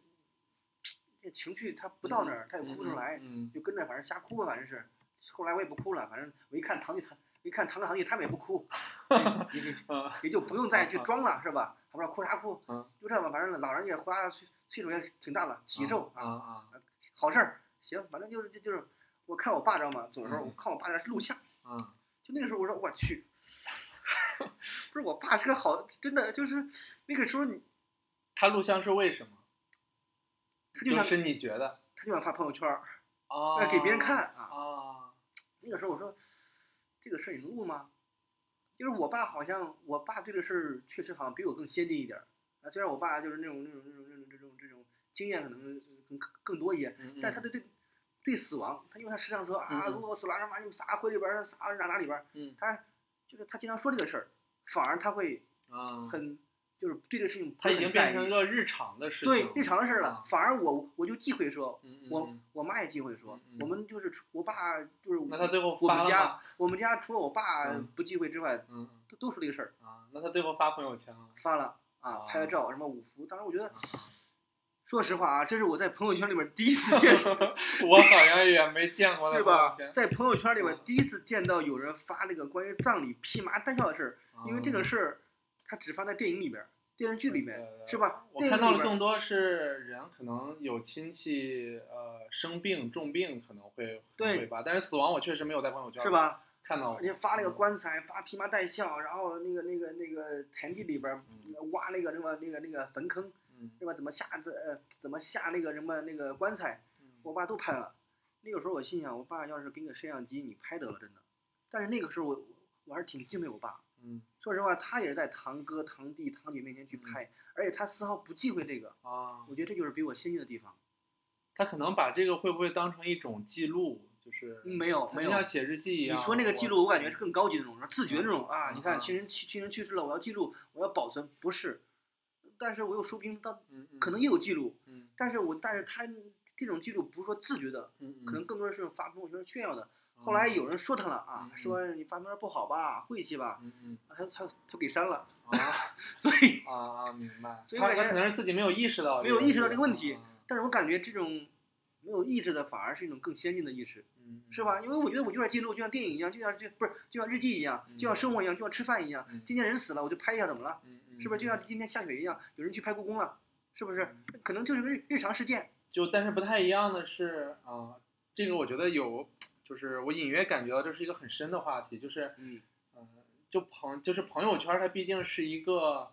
这情绪他不到那儿，他也哭不出来，嗯就跟着反正瞎哭吧，反正是。后来我也不哭了，反正我一看堂弟他一看堂哥堂弟他们也不哭，也也嗯啊也就不用再去装了，是吧？他不知道哭啥哭，嗯就这吧，反正老人也花岁岁数也挺大了，喜寿啊啊好事儿，行，反正就是就就是，我看我爸知道吗？走的时候嗯我看我爸那录像，啊就那个时候我说我去，不是我爸是个好，真的就是那个时候你他录像是为什么？他就想是你觉得他就想发朋友圈儿，啊？给别人看啊。啊，那个时候我说这个事儿你能录吗？就是我爸好像我爸对这事儿确实好像比我更先进一点儿啊，虽然我爸就是那种那种那种经验可能更更多一些，嗯但是他对对对死亡，他因为他时常说啊，如果我死了，什么你撒灰里边儿，撒哪哪里边儿，嗯。他就是他经常说这个事儿，反而他会啊，很就是对这个事情他已经变成一个日常的事情，对日常的事儿了啊，反而我我就忌讳说，我嗯。我妈也忌讳说我们就是我爸就是那他最后我们家？我们家除了我爸嗯不忌讳之外，嗯。都都说这个事儿，啊，那他最后发朋友圈了。发了啊啊，拍了照什么五福，当时我觉得啊，说实话啊，这是我在朋友圈里面第一次见，我好像也没见过 对吧？在朋友圈里边嗯第一次见到有人发那个关于葬礼披麻戴孝的事儿，因为这个嗯事儿他只发在电影里边、电视剧里面对对，对是吧？我看到的更多是人可能有亲戚呃生病重病可能会对会发，但是死亡我确实没有在朋友圈是？吧？看到过，而且发那个嗯棺材，发披麻戴孝，然后那个那个那个田地里边嗯挖那个什么那个那个坟坑，嗯对吧？怎么下这呃怎么下那个什么那个棺材，嗯我爸都拍了。那个时候我心想，我爸要是给你个摄像机，你拍得了真的。但是那个时候我我还是挺敬佩我爸。嗯说实话，他也是在堂哥、堂弟、堂姐面前去拍，而且他丝毫不忌讳这个。啊，我觉得这就是比我先进的地方。他可能把这个会不会当成一种记录，就是嗯没有没有像写日记一样。你说那个记录，我感觉是更高级的那种，自觉那种啊。嗯你看嗯亲人去亲人去世了，我要记录，我要保存，不是。但是我又说不清到嗯嗯可能也有记录，嗯。但是我但是他这种记录不是说自觉的，可能更多的是发朋友圈炫耀的。后来有人说他了啊，嗯说你发朋友圈不好吧，晦气吧，他他他给删了，啊 所以啊啊明白，所。以我感觉他他可能是自己没有意识到没有意识到这个问题啊。但是我感觉这种没有意识的反而是一种更先进的意识，嗯是吧？因为我觉得我就在记录，就像电影一样，就像这不是就像日记一样，就像生活一样，就像吃饭一样嗯。今天人死了，我就拍一下怎么了？是不是就像今天下雪一样，有人去拍故宫了，是不是嗯？可能就是个日日常事件。就但是不太一样的是啊，这个我觉得有，就是我隐约感觉到这是一个很深的话题，就是嗯，嗯，就朋就是朋友圈，它毕竟是一个，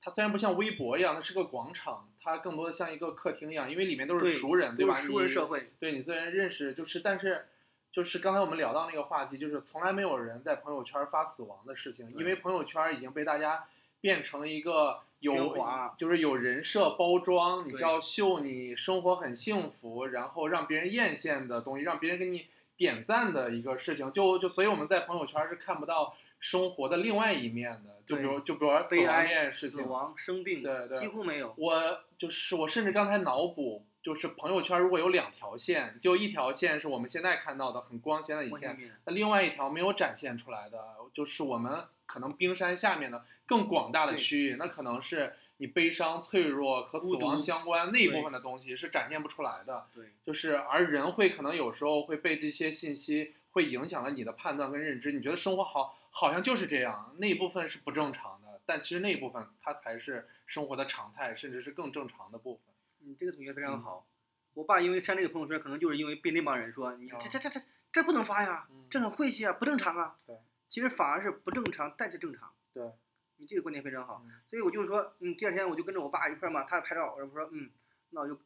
它虽然不像微博一样，它是个广场，它更多的像一个客厅一样，因为里面都是熟人，对吧？熟人社会。对你虽然认识，就是但是就是刚才我们聊到那个话题，就是从来没有人在朋友圈发死亡的事情，因为朋友圈已经被大家变成了一个有就是有人设包装，你对是要秀你生活很幸福，然后让别人艳羡的东西，让别人给你点赞的一个事情，就就所以我们在朋友圈是看不到生活的另外一面的，就比如就比如说死亡这悲哀、件事情，死亡、生病，对对几乎没有。我就是我，甚至刚才脑补，就是朋友圈如果有两条线，就一条线是我们现在看到的很光鲜的一线，那另外一条没有展现出来的，就是我们可能冰山下面的更广大的区域，那可能是你悲伤、脆弱和死亡相关那一部分的东西是展现不出来的。对，就是而人会可能有时候会被这些信息会影响了你的判断跟认知，你觉得生活好好像就是这样，那一部分是不正常的，但其实那一部分它才是生活的常态，甚至是更正常的部分。你这个同学非常嗯好。我爸因为删这个朋友圈，可能就是因为被那帮人说你哦这这这这这不能发呀嗯，这很晦气啊，不正常啊。对，其实反而是不正常，但是正常。对，你这个观点非常好。嗯所以我就说，嗯，第二天我就跟着我爸一块儿嘛，他拍照，我说，嗯，那我就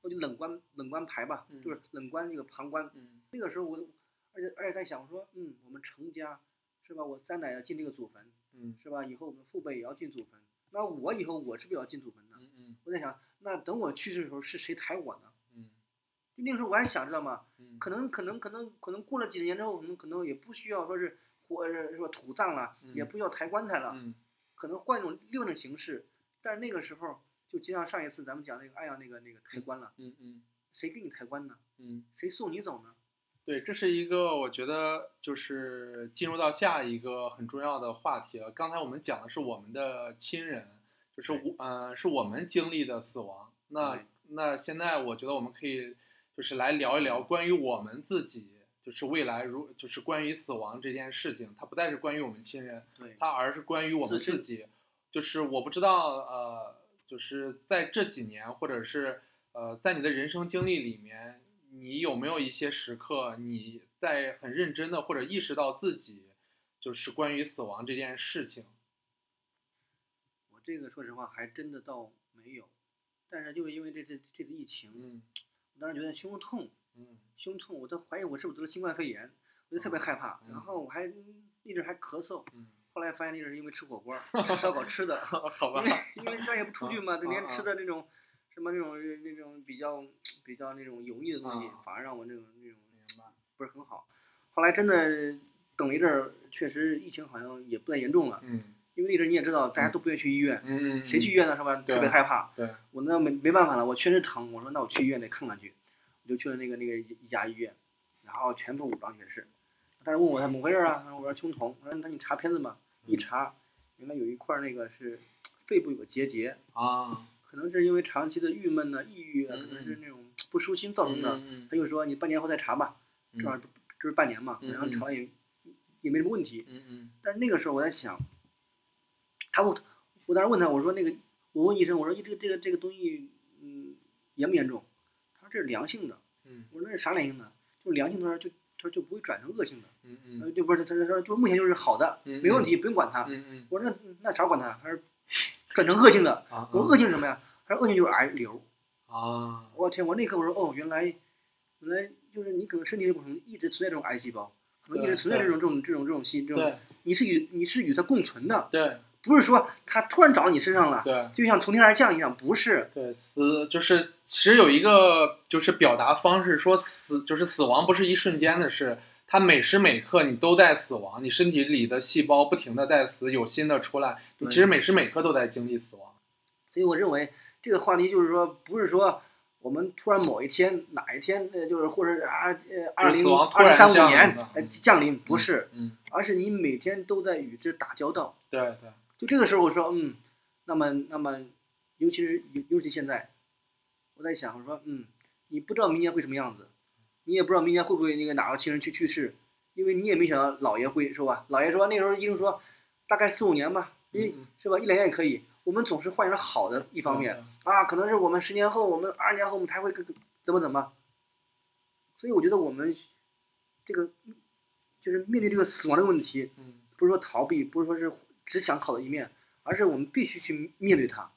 我就冷观冷观排吧，嗯就是冷观这个旁观。嗯那个时候我，而且而且在想，我说，嗯，我们成家是吧？我三奶要进这个祖坟嗯是吧？以后我们父辈也要进祖坟，那我以后我是不是也要进祖坟呢？嗯嗯我在想，那等我去世的时候是谁抬我呢？嗯就那个时候我还想，知道吗？嗯，可能可能可能可能过了几十年之后，我们可能也不需要说是火呃是吧土葬了，嗯也不需要抬棺材了，嗯可能换一种另一种形式。但是那个时候，就就像上一次咱们讲那个安阳那个那个抬棺了，嗯嗯谁给你抬棺呢？嗯。谁送你走呢？对，这是一个我觉得就是进入到下一个很重要的话题了。刚才我们讲的是我们的亲人，就是我呃是我们经历的死亡。那对那现在我觉得我们可以就是来聊一聊关于我们自己，就是未来如就是关于死亡这件事情，它不再是关于我们亲人，对，它而是关于我们自己。就是我不知道呃，就是在这几年或者是呃在你的人生经历里面。你有没有一些时刻，你在很认真的或者意识到自己就是关于死亡这件事情？我这个说实话还真的倒没有，但是就是因为这次这次疫情，嗯我当时觉得胸痛，嗯胸痛，我都怀疑我是不是得了新冠肺炎，我就特别害怕，嗯然后我还一直还咳嗽，嗯，后来发现那阵是因为吃火锅、吃烧烤吃的，好吧因，为因为家也不出去嘛，嗯整天嗯吃的那种什么那种那种比较比较那种油腻的东西嗯，反而让我那种那种不是很好。后来真的等一阵儿，确实疫情好像也不太严重了，嗯因为那阵儿你也知道，大家都不愿意去医院，嗯，谁去医院呢？是吧？特别害怕。对，我那没没办法了，我确实疼，我说那我去医院得看看去，我就去了那个那个一一家医院，然后全副武装也是，但是问我怎么回事啊？我说胸痛，我说那你查片子吧，一嗯查，原来有一块那个是肺部有个结节，啊，可能是因为长期的郁闷呢、抑郁啊，嗯可能是那种不舒心造成的。嗯他就说你半年后再查吧，嗯正好这这是半年嘛，嗯然后查也也没什么问题。嗯嗯但是那个时候我在想，他问，我当时问他，我说那个，我问医生，我说这个这个这个东西，嗯，严不严重？他说这是良性的。嗯我说那是啥良性的？就是良性的话就他说就不会转成恶性的。嗯呃，嗯就不是他他说就是目前就是好的，嗯没问题，不用管它。嗯嗯我说那那啥管它？他说转成恶性的。啊，我说恶性是什么呀？他说恶性就是癌瘤。啊，我天！我那一刻我说哦，原来原来就是你可能身体里可能一直存在这种癌细胞，可能一直存在这种这种这种这种细这种，你是与你是与它共存的，对不是说他突然长到你身上了，对就像从天而降一样，不是。对，死就是其实有一个就是表达方式，说死就是死亡不是一瞬间的事，它每时每刻你都在死亡，你身体里的细胞不停的在死，有新的出来，你其实每时每刻都在经历死亡。所以我认为这个话题就是说，不是说我们突然某一天哪一天呃，就是或者啊呃二零二三五年呃降临，不是，嗯，而是你每天都在与之打交道。对对就这个时候我说，嗯，那么那么，尤其是尤尤其现在，我在想，我说，嗯，你不知道明年会什么样子，你也不知道明年会不会那个哪个亲人去去世，因为你也没想到姥爷会是吧？姥爷说那时候医生说，大概四五年吧，一嗯是吧？一两年也可以。我们总是幻想着好的一方面啊，可能是我们十年后，我们二十年后我们才会怎么怎么。所以我觉得我们这个就是面对这个死亡这个问题，嗯不是说逃避，不是说是只想考的一面，而是我们必须去面对它，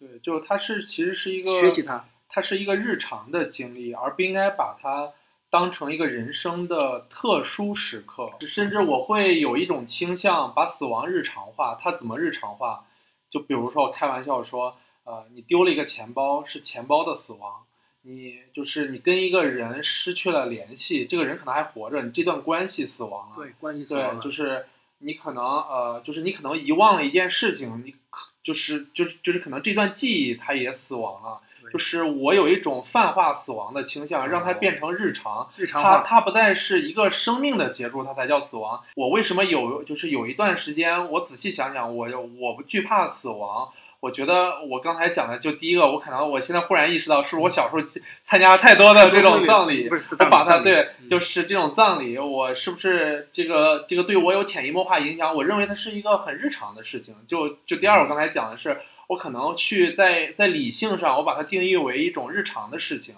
对，就它是其实是一个学习它。它是一个日常的经历，而不应该把它当成一个人生的特殊时刻。甚至我会有一种倾向，把死亡日常化。它怎么日常化？就比如说，我开玩笑说，呃，你丢了一个钱包，是钱包的死亡。你就是你跟一个人失去了联系，这个人可能还活着，你这段关系死亡了。对，关系死亡对，了。就是你可能呃，就是你可能遗忘了一件事情，你可就是就是就是可能这段记忆它也死亡了。就是我有一种泛化死亡的倾向，让它变成日常。它日常化。它不再是一个生命的结束，它才叫死亡。我为什么有就是有一段时间，我仔细想想，我我不惧怕死亡。我觉得我刚才讲的就第一个，我可能我现在忽然意识到，是不是我小时候参加了太多的这种葬礼，不是我把它对，嗯就是这种葬礼，我是不是这个这个对我有潜移默化影响？我认为它是一个很日常的事情。就就第二，我刚才讲的是，我可能去在在理性上，我把它定义为一种日常的事情，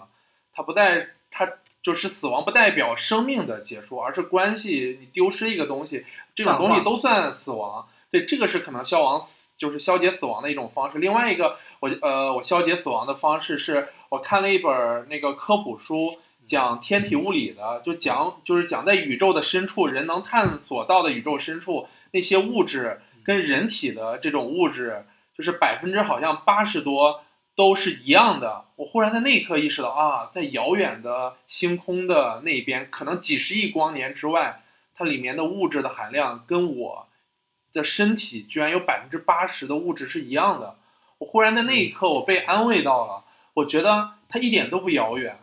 它不在它就是死亡不代表生命的结束，而是关系你丢失一个东西，这种东西都算死亡。对，这个是可能消亡死就是消解死亡的一种方式。另外一个，我呃我消解死亡的方式是我看了一本那个科普书。讲天体物理的，就讲就是讲在宇宙的深处，人能探索到的宇宙深处那些物质跟人体的这种物质，就是百分之好像八十多都是一样的。我忽然在那一刻意识到啊，在遥远的星空的那边，可能几十亿光年之外，它里面的物质的含量跟我的身体居然有百分之八十的物质是一样的。我忽然在那一刻，我被安慰到了。我觉得它一点都不遥远，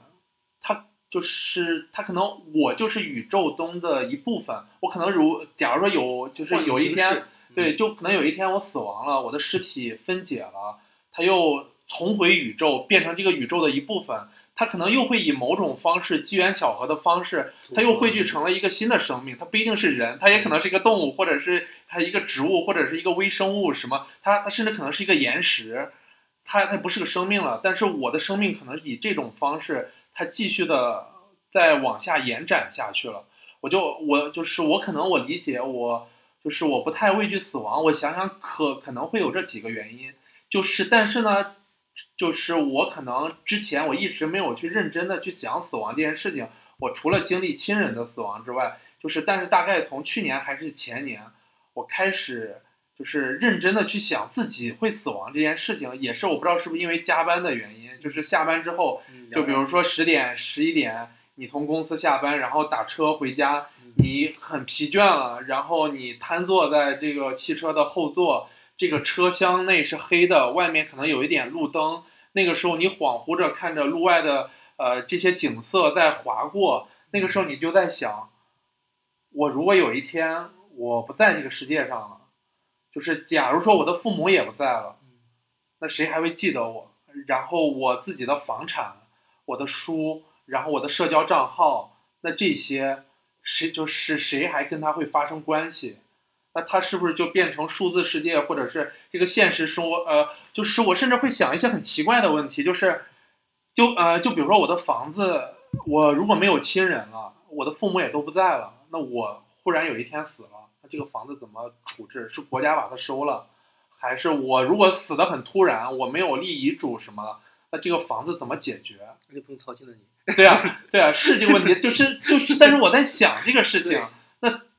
它就是它可能我就是宇宙中的一部分。我可能如假如说有就是有一天，对，就可能有一天我死亡了，我的尸体分解了，它又重回宇宙，变成这个宇宙的一部分。它可能又会以某种方式，机缘巧合的方式，它又汇聚成了一个新的生命。它不一定是人，它也可能是一个动物，或者是它一个植物，或者是一个微生物，什么？它它甚至可能是一个岩石，它它不是个生命了。但是我的生命可能以这种方式，它继续的再往下延展下去了。我就我就是我可能我理解我就是我不太畏惧死亡。我想想可可能会有这几个原因，就是但是呢。就是我可能之前我一直没有去认真的去想死亡这件事情，我除了经历亲人的死亡之外，就是但是大概从去年还是前年，我开始就是认真的去想自己会死亡这件事情，也是我不知道是不是因为加班的原因，就是下班之后，就比如说十点十一点，你从公司下班，然后打车回家，你很疲倦了，然后你瘫坐在这个汽车的后座。这个车厢内是黑的，外面可能有一点路灯。那个时候你恍惚着看着路外的呃这些景色在划过，那个时候你就在想，我如果有一天我不在这个世界上了，就是假如说我的父母也不在了，那谁还会记得我？然后我自己的房产、我的书，然后我的社交账号，那这些谁就是谁还跟他会发生关系？那它是不是就变成数字世界，或者是这个现实生活？呃，就是我甚至会想一些很奇怪的问题，就是，就呃，就比如说我的房子，我如果没有亲人了，我的父母也都不在了，那我忽然有一天死了，那这个房子怎么处置？是国家把它收了，还是我如果死的很突然，我没有立遗嘱什么的，那这个房子怎么解决？那就不用操心了你。对啊，对啊，是这个问题，就是就是，但是我在想这个事情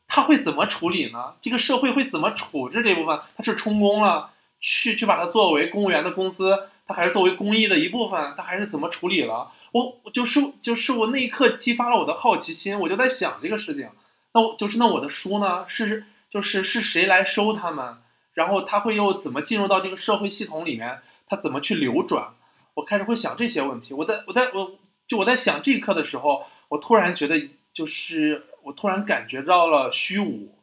他会怎么处理呢？这个社会会怎么处置这部分？他是充公了，去去把它作为公务员的工资，他还是作为公益的一部分，他还是怎么处理了？我我就是就是我那一刻激发了我的好奇心，我就在想这个事情。那我就是那我的书呢？是就是是谁来收他们？然后他会又怎么进入到这个社会系统里面？他怎么去流转？我开始会想这些问题。我在我在我就我在想这一刻的时候，我突然觉得就是我突然感觉到了虚无。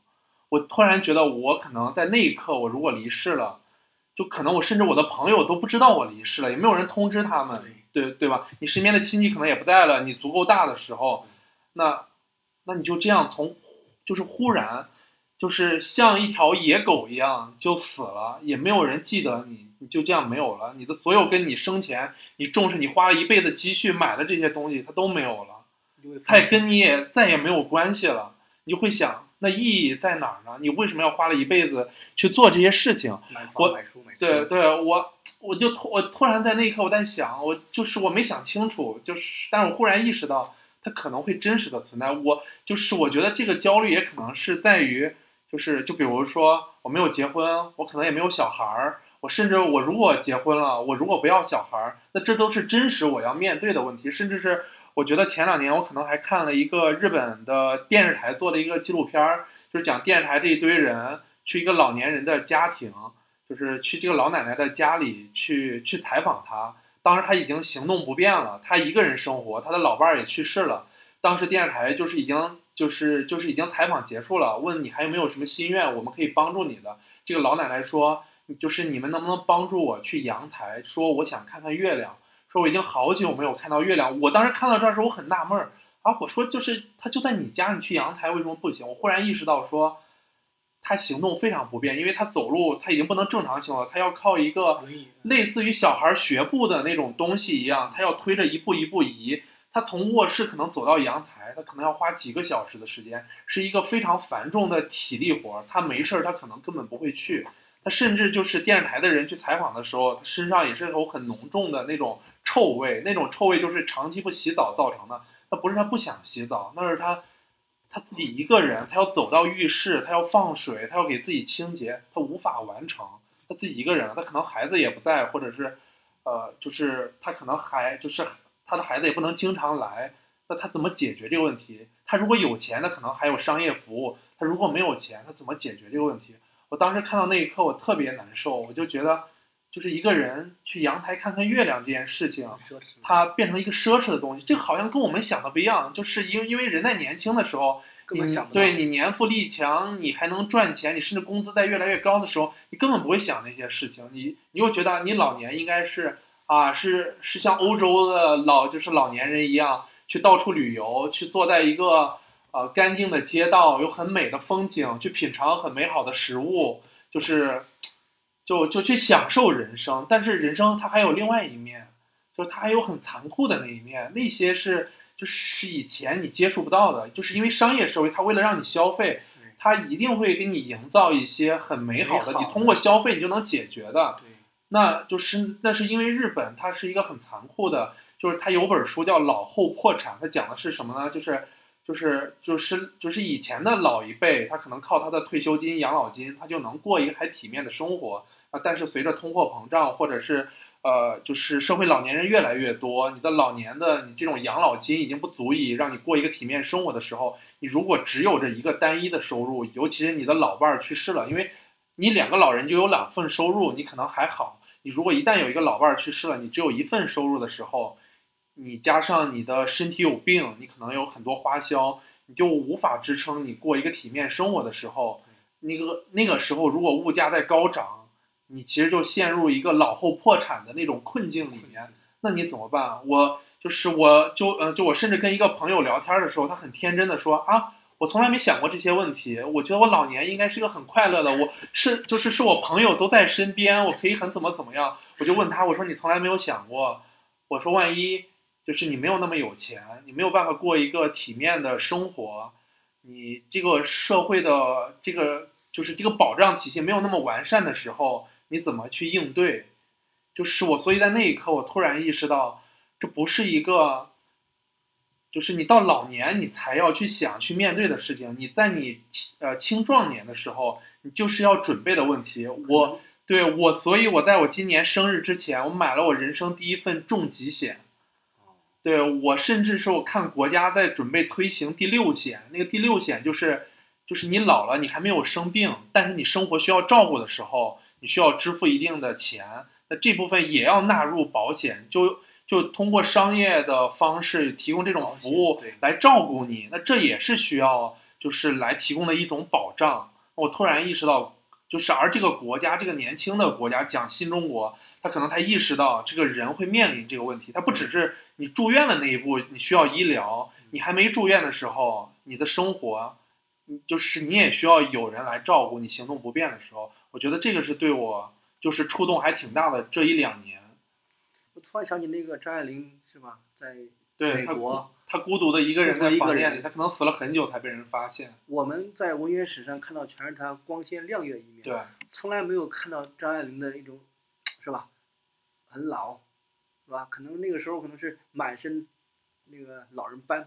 我突然觉得我可能在那一刻，我如果离世了，就可能我甚至我的朋友都不知道我离世了，也没有人通知他们，对对吧？你身边的亲戚可能也不在了，你足够大的时候，那那你就这样从就是忽然就是像一条野狗一样就死了，也没有人记得你，你就这样没有了，你的所有跟你生前你重视你花了一辈子积蓄买的这些东西，它都没有了。你就会它也跟你也再也没有关系了。你就会想，那意义在哪儿呢？你为什么要花了一辈子去做这些事情？我。对对，我我就突我突然在那一刻我在想，我就是我没想清楚，就是，但是我忽然意识到它可能会真实的存在。我就是我觉得这个焦虑也可能是在于，就是就比如说我没有结婚，我可能也没有小孩儿，我甚至我如果结婚了，我如果不要小孩儿，那这都是真实我要面对的问题，甚至是我觉得前两年我可能还看了一个日本的电视台做的一个纪录片儿，就是讲电视台这一堆人去一个老年人的家庭。就是去这个老奶奶的家里去去采访她。当时她已经行动不便了，她一个人生活，她的老伴儿也去世了。当时电视台就是已经就是就是已经采访结束了，问你还有没有什么心愿，我们可以帮助你的。这个老奶奶说，就是你们能不能帮助我去阳台，说我想看看月亮，说我已经好久没有看到月亮。我当时看到这儿的时候，我很纳闷儿啊，我说就是他就在你家，你去阳台为什么不行？我忽然意识到说。他行动非常不便，因为他走路他已经不能正常行了，他要靠一个类似于小孩学步的那种东西一样，他要推着一步一步移。他从卧室可能走到阳台，他可能要花几个小时的时间，是一个非常繁重的体力活儿。他没事儿，他可能根本不会去。他甚至就是电视台的人去采访的时候，他身上也是有很浓重的那种臭味，那种臭味就是长期不洗澡造成的。那不是他不想洗澡，那是他他自己一个人，他要走到浴室，他要放水，他要给自己清洁，他无法完成。他自己一个人，他可能孩子也不在，或者是，呃，就是他可能还就是他的孩子也不能经常来，那他怎么解决这个问题？他如果有钱，那可能还有商业服务；他如果没有钱，他怎么解决这个问题？我当时看到那一刻，我特别难受，我就觉得，就是一个人去阳台看看月亮这件事情，它变成一个奢侈的东西，这个好像跟我们想的不一样，就是因为因为人在年轻的时候，你根本想不对你年富力强，你还能赚钱，你甚至工资在越来越高的时候，你根本不会想那些事情，你你又觉得你老年应该是啊是是像欧洲的老就是老年人一样去到处旅游，去坐在一个呃干净的街道，有很美的风景，去品尝很美好的食物，就是就就去享受人生。但是人生它还有另外一面，就是它还有很残酷的那一面，那些是就是以前你接触不到的，就是因为商业社会它为了让你消费，它一定会给你营造一些很美好的，好的你通过消费你就能解决的。对，那就是那是因为日本它是一个很残酷的，就是它有本书叫《老后破产》，它讲的是什么呢？就是就是就是就是以前的老一辈，他可能靠他的退休金、养老金，他就能过一个还体面的生活啊。但是随着通货膨胀，或者是呃，就是社会老年人越来越多，你的老年的你这种养老金已经不足以让你过一个体面生活的时候，你如果只有这一个单一的收入，尤其是你的老伴儿去世了，因为你两个老人就有两份收入，你可能还好。你如果一旦有一个老伴儿去世了，你只有一份收入的时候，你加上你的身体有病，你可能有很多花销，你就无法支撑你过一个体面生活的时候，那个那个时候如果物价在高涨，你其实就陷入一个老后破产的那种困境里面。那你怎么办？我就是我就呃就我甚至跟一个朋友聊天的时候，他很天真的说啊，我从来没想过这些问题。我觉得我老年应该是个很快乐的，我是就是是我朋友都在身边，我可以很怎么怎么样。我就问他，我说你从来没有想过，我说万一就是你没有那么有钱，你没有办法过一个体面的生活，你这个社会的这个就是这个保障体系没有那么完善的时候，你怎么去应对？就是我，所以在那一刻，我突然意识到，这不是一个，就是你到老年你才要去想去面对的事情。你在你呃青壮年的时候，你就是要准备的问题。我对我，所以我在我今年生日之前，我买了我人生第一份重疾险。对我，甚至是我看国家在准备推行第六险，那个第六险就是，就是你老了，你还没有生病，但是你生活需要照顾的时候，你需要支付一定的钱，那这部分也要纳入保险，就就通过商业的方式提供这种服务来照顾你，那这也是需要就是来提供的一种保障。我突然意识到，就是而这个国家，这个年轻的国家讲新中国，他可能他意识到这个人会面临这个问题，他不只是。你住院的那一步，你需要医疗；你还没住院的时候，你的生活，就是你也需要有人来照顾你行动不便的时候。我觉得这个是对我就是触动还挺大的。这一两年，我突然想起那个张爱玲，是吧？在美国，她孤独的一个人在房间里，她可能死了很久才被人发现。我们在文学史上看到全是她光鲜亮丽的一面，对，从来没有看到张爱玲的那种，是吧？很老。是吧？可能那个时候可能是满身那个老人斑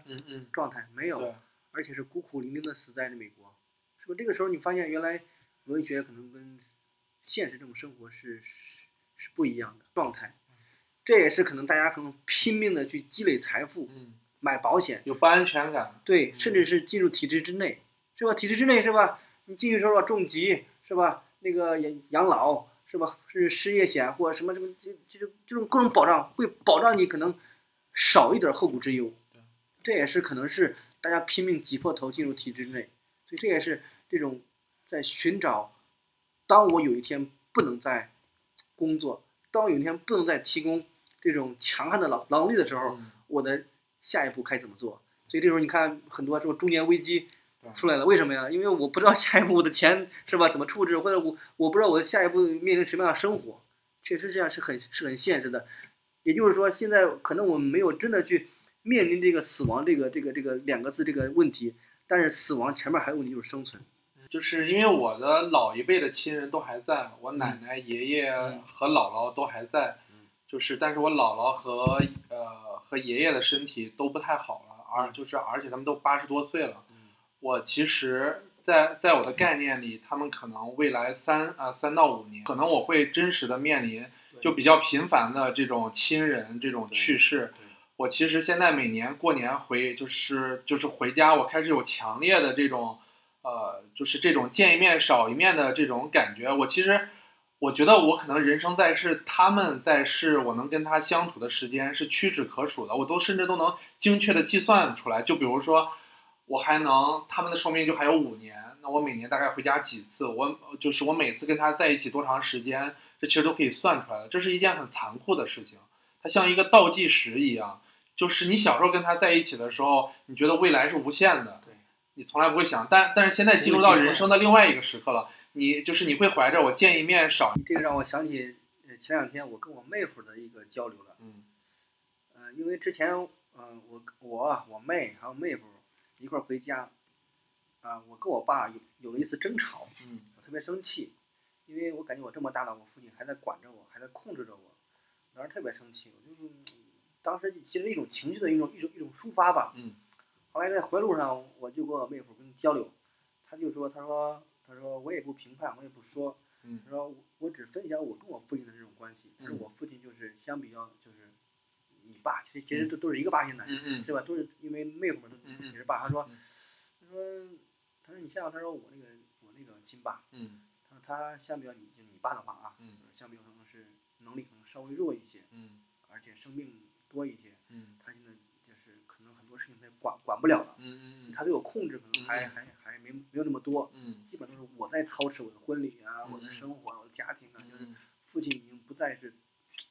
状态，没有，而且是孤苦伶仃的死在了美国，是吧？这个时候你发现原来文学可能跟现实这种生活是是是不一样的状态，这也是可能大家可能拼命的去积累财富，买保险，有不安全感，对，甚至是进入体制之内，是吧？体制之内是吧？你进去说说重疾是吧？那个养养老。是吧？是失业险或什么什么，这这这种各种保障会保障你可能少一点后顾之忧。这也是可能是大家拼命挤破头进入体制内，所以这也是这种在寻找，当我有一天不能再工作，当我有一天不能再提供这种强悍的劳劳动力的时候，我的下一步该怎么做？所以这时候你看很多说中年危机。出来了，为什么呀？因为我不知道下一步我的钱是吧怎么处置，或者我我不知道我的下一步面临什么样的生活，确实这样是很是很现实的。也就是说，现在可能我们没有真的去面临这个死亡这个这个这个两个字这个问题，但是死亡前面还有问题就是生存。就是因为我的老一辈的亲人都还在，我奶奶、爷爷和姥姥都还在，就是但是我姥姥和呃和爷爷的身体都不太好了，而就是而且他们都八十多岁了。我其实，在在我的概念里，他们可能未来三啊三到五年，可能我会真实的面临就比较频繁的这种亲人这种去世。我其实现在每年过年回就是就是回家，我开始有强烈的这种呃就是这种见一面少一面的这种感觉。我其实我觉得我可能人生在世，他们在世，我能跟他相处的时间是屈指可数的，我都甚至都能精确的计算出来。就比如说。我还能，他们的寿命就还有五年，那我每年大概回家几次？我就是我每次跟他在一起多长时间？这其实都可以算出来的。这是一件很残酷的事情，它像一个倒计时一样，就是你小时候跟他在一起的时候，你觉得未来是无限的，对，你从来不会想。但但是现在进入到人生的另外一个时刻了，你就是你会怀着我见一面少。这个让我想起，前两天我跟我妹夫的一个交流了，嗯，呃，因为之前，嗯，我我我妹还有妹夫。一块儿回家，啊，我跟我爸有有了一次争吵，嗯，我特别生气，因为我感觉我这么大了，我父亲还在管着我，还在控制着我，当时特别生气，我就是当时其实一种情绪的一种一种一种抒发吧，嗯，后来在回路上，我就跟我妹夫跟交流，他就说，他说，他说我也不评判，我也不说，嗯，他说我只分享我跟我父亲的这种关系，但是我父亲就是相比较就是。你爸其实其实都都是一个爸现在，是吧？都是因为妹夫嘛，都也是爸。他说，他说，他说你像他说我那个我那个亲爸，他说他相比较你就你爸的话啊，相比可能是能力可能稍微弱一些，而且生病多一些，他现在就是可能很多事情他管管不了了，他对我控制可能还还还没没有那么多，基本都是我在操持我的婚礼啊，我的生活，我的家庭啊，就是父亲已经不再是。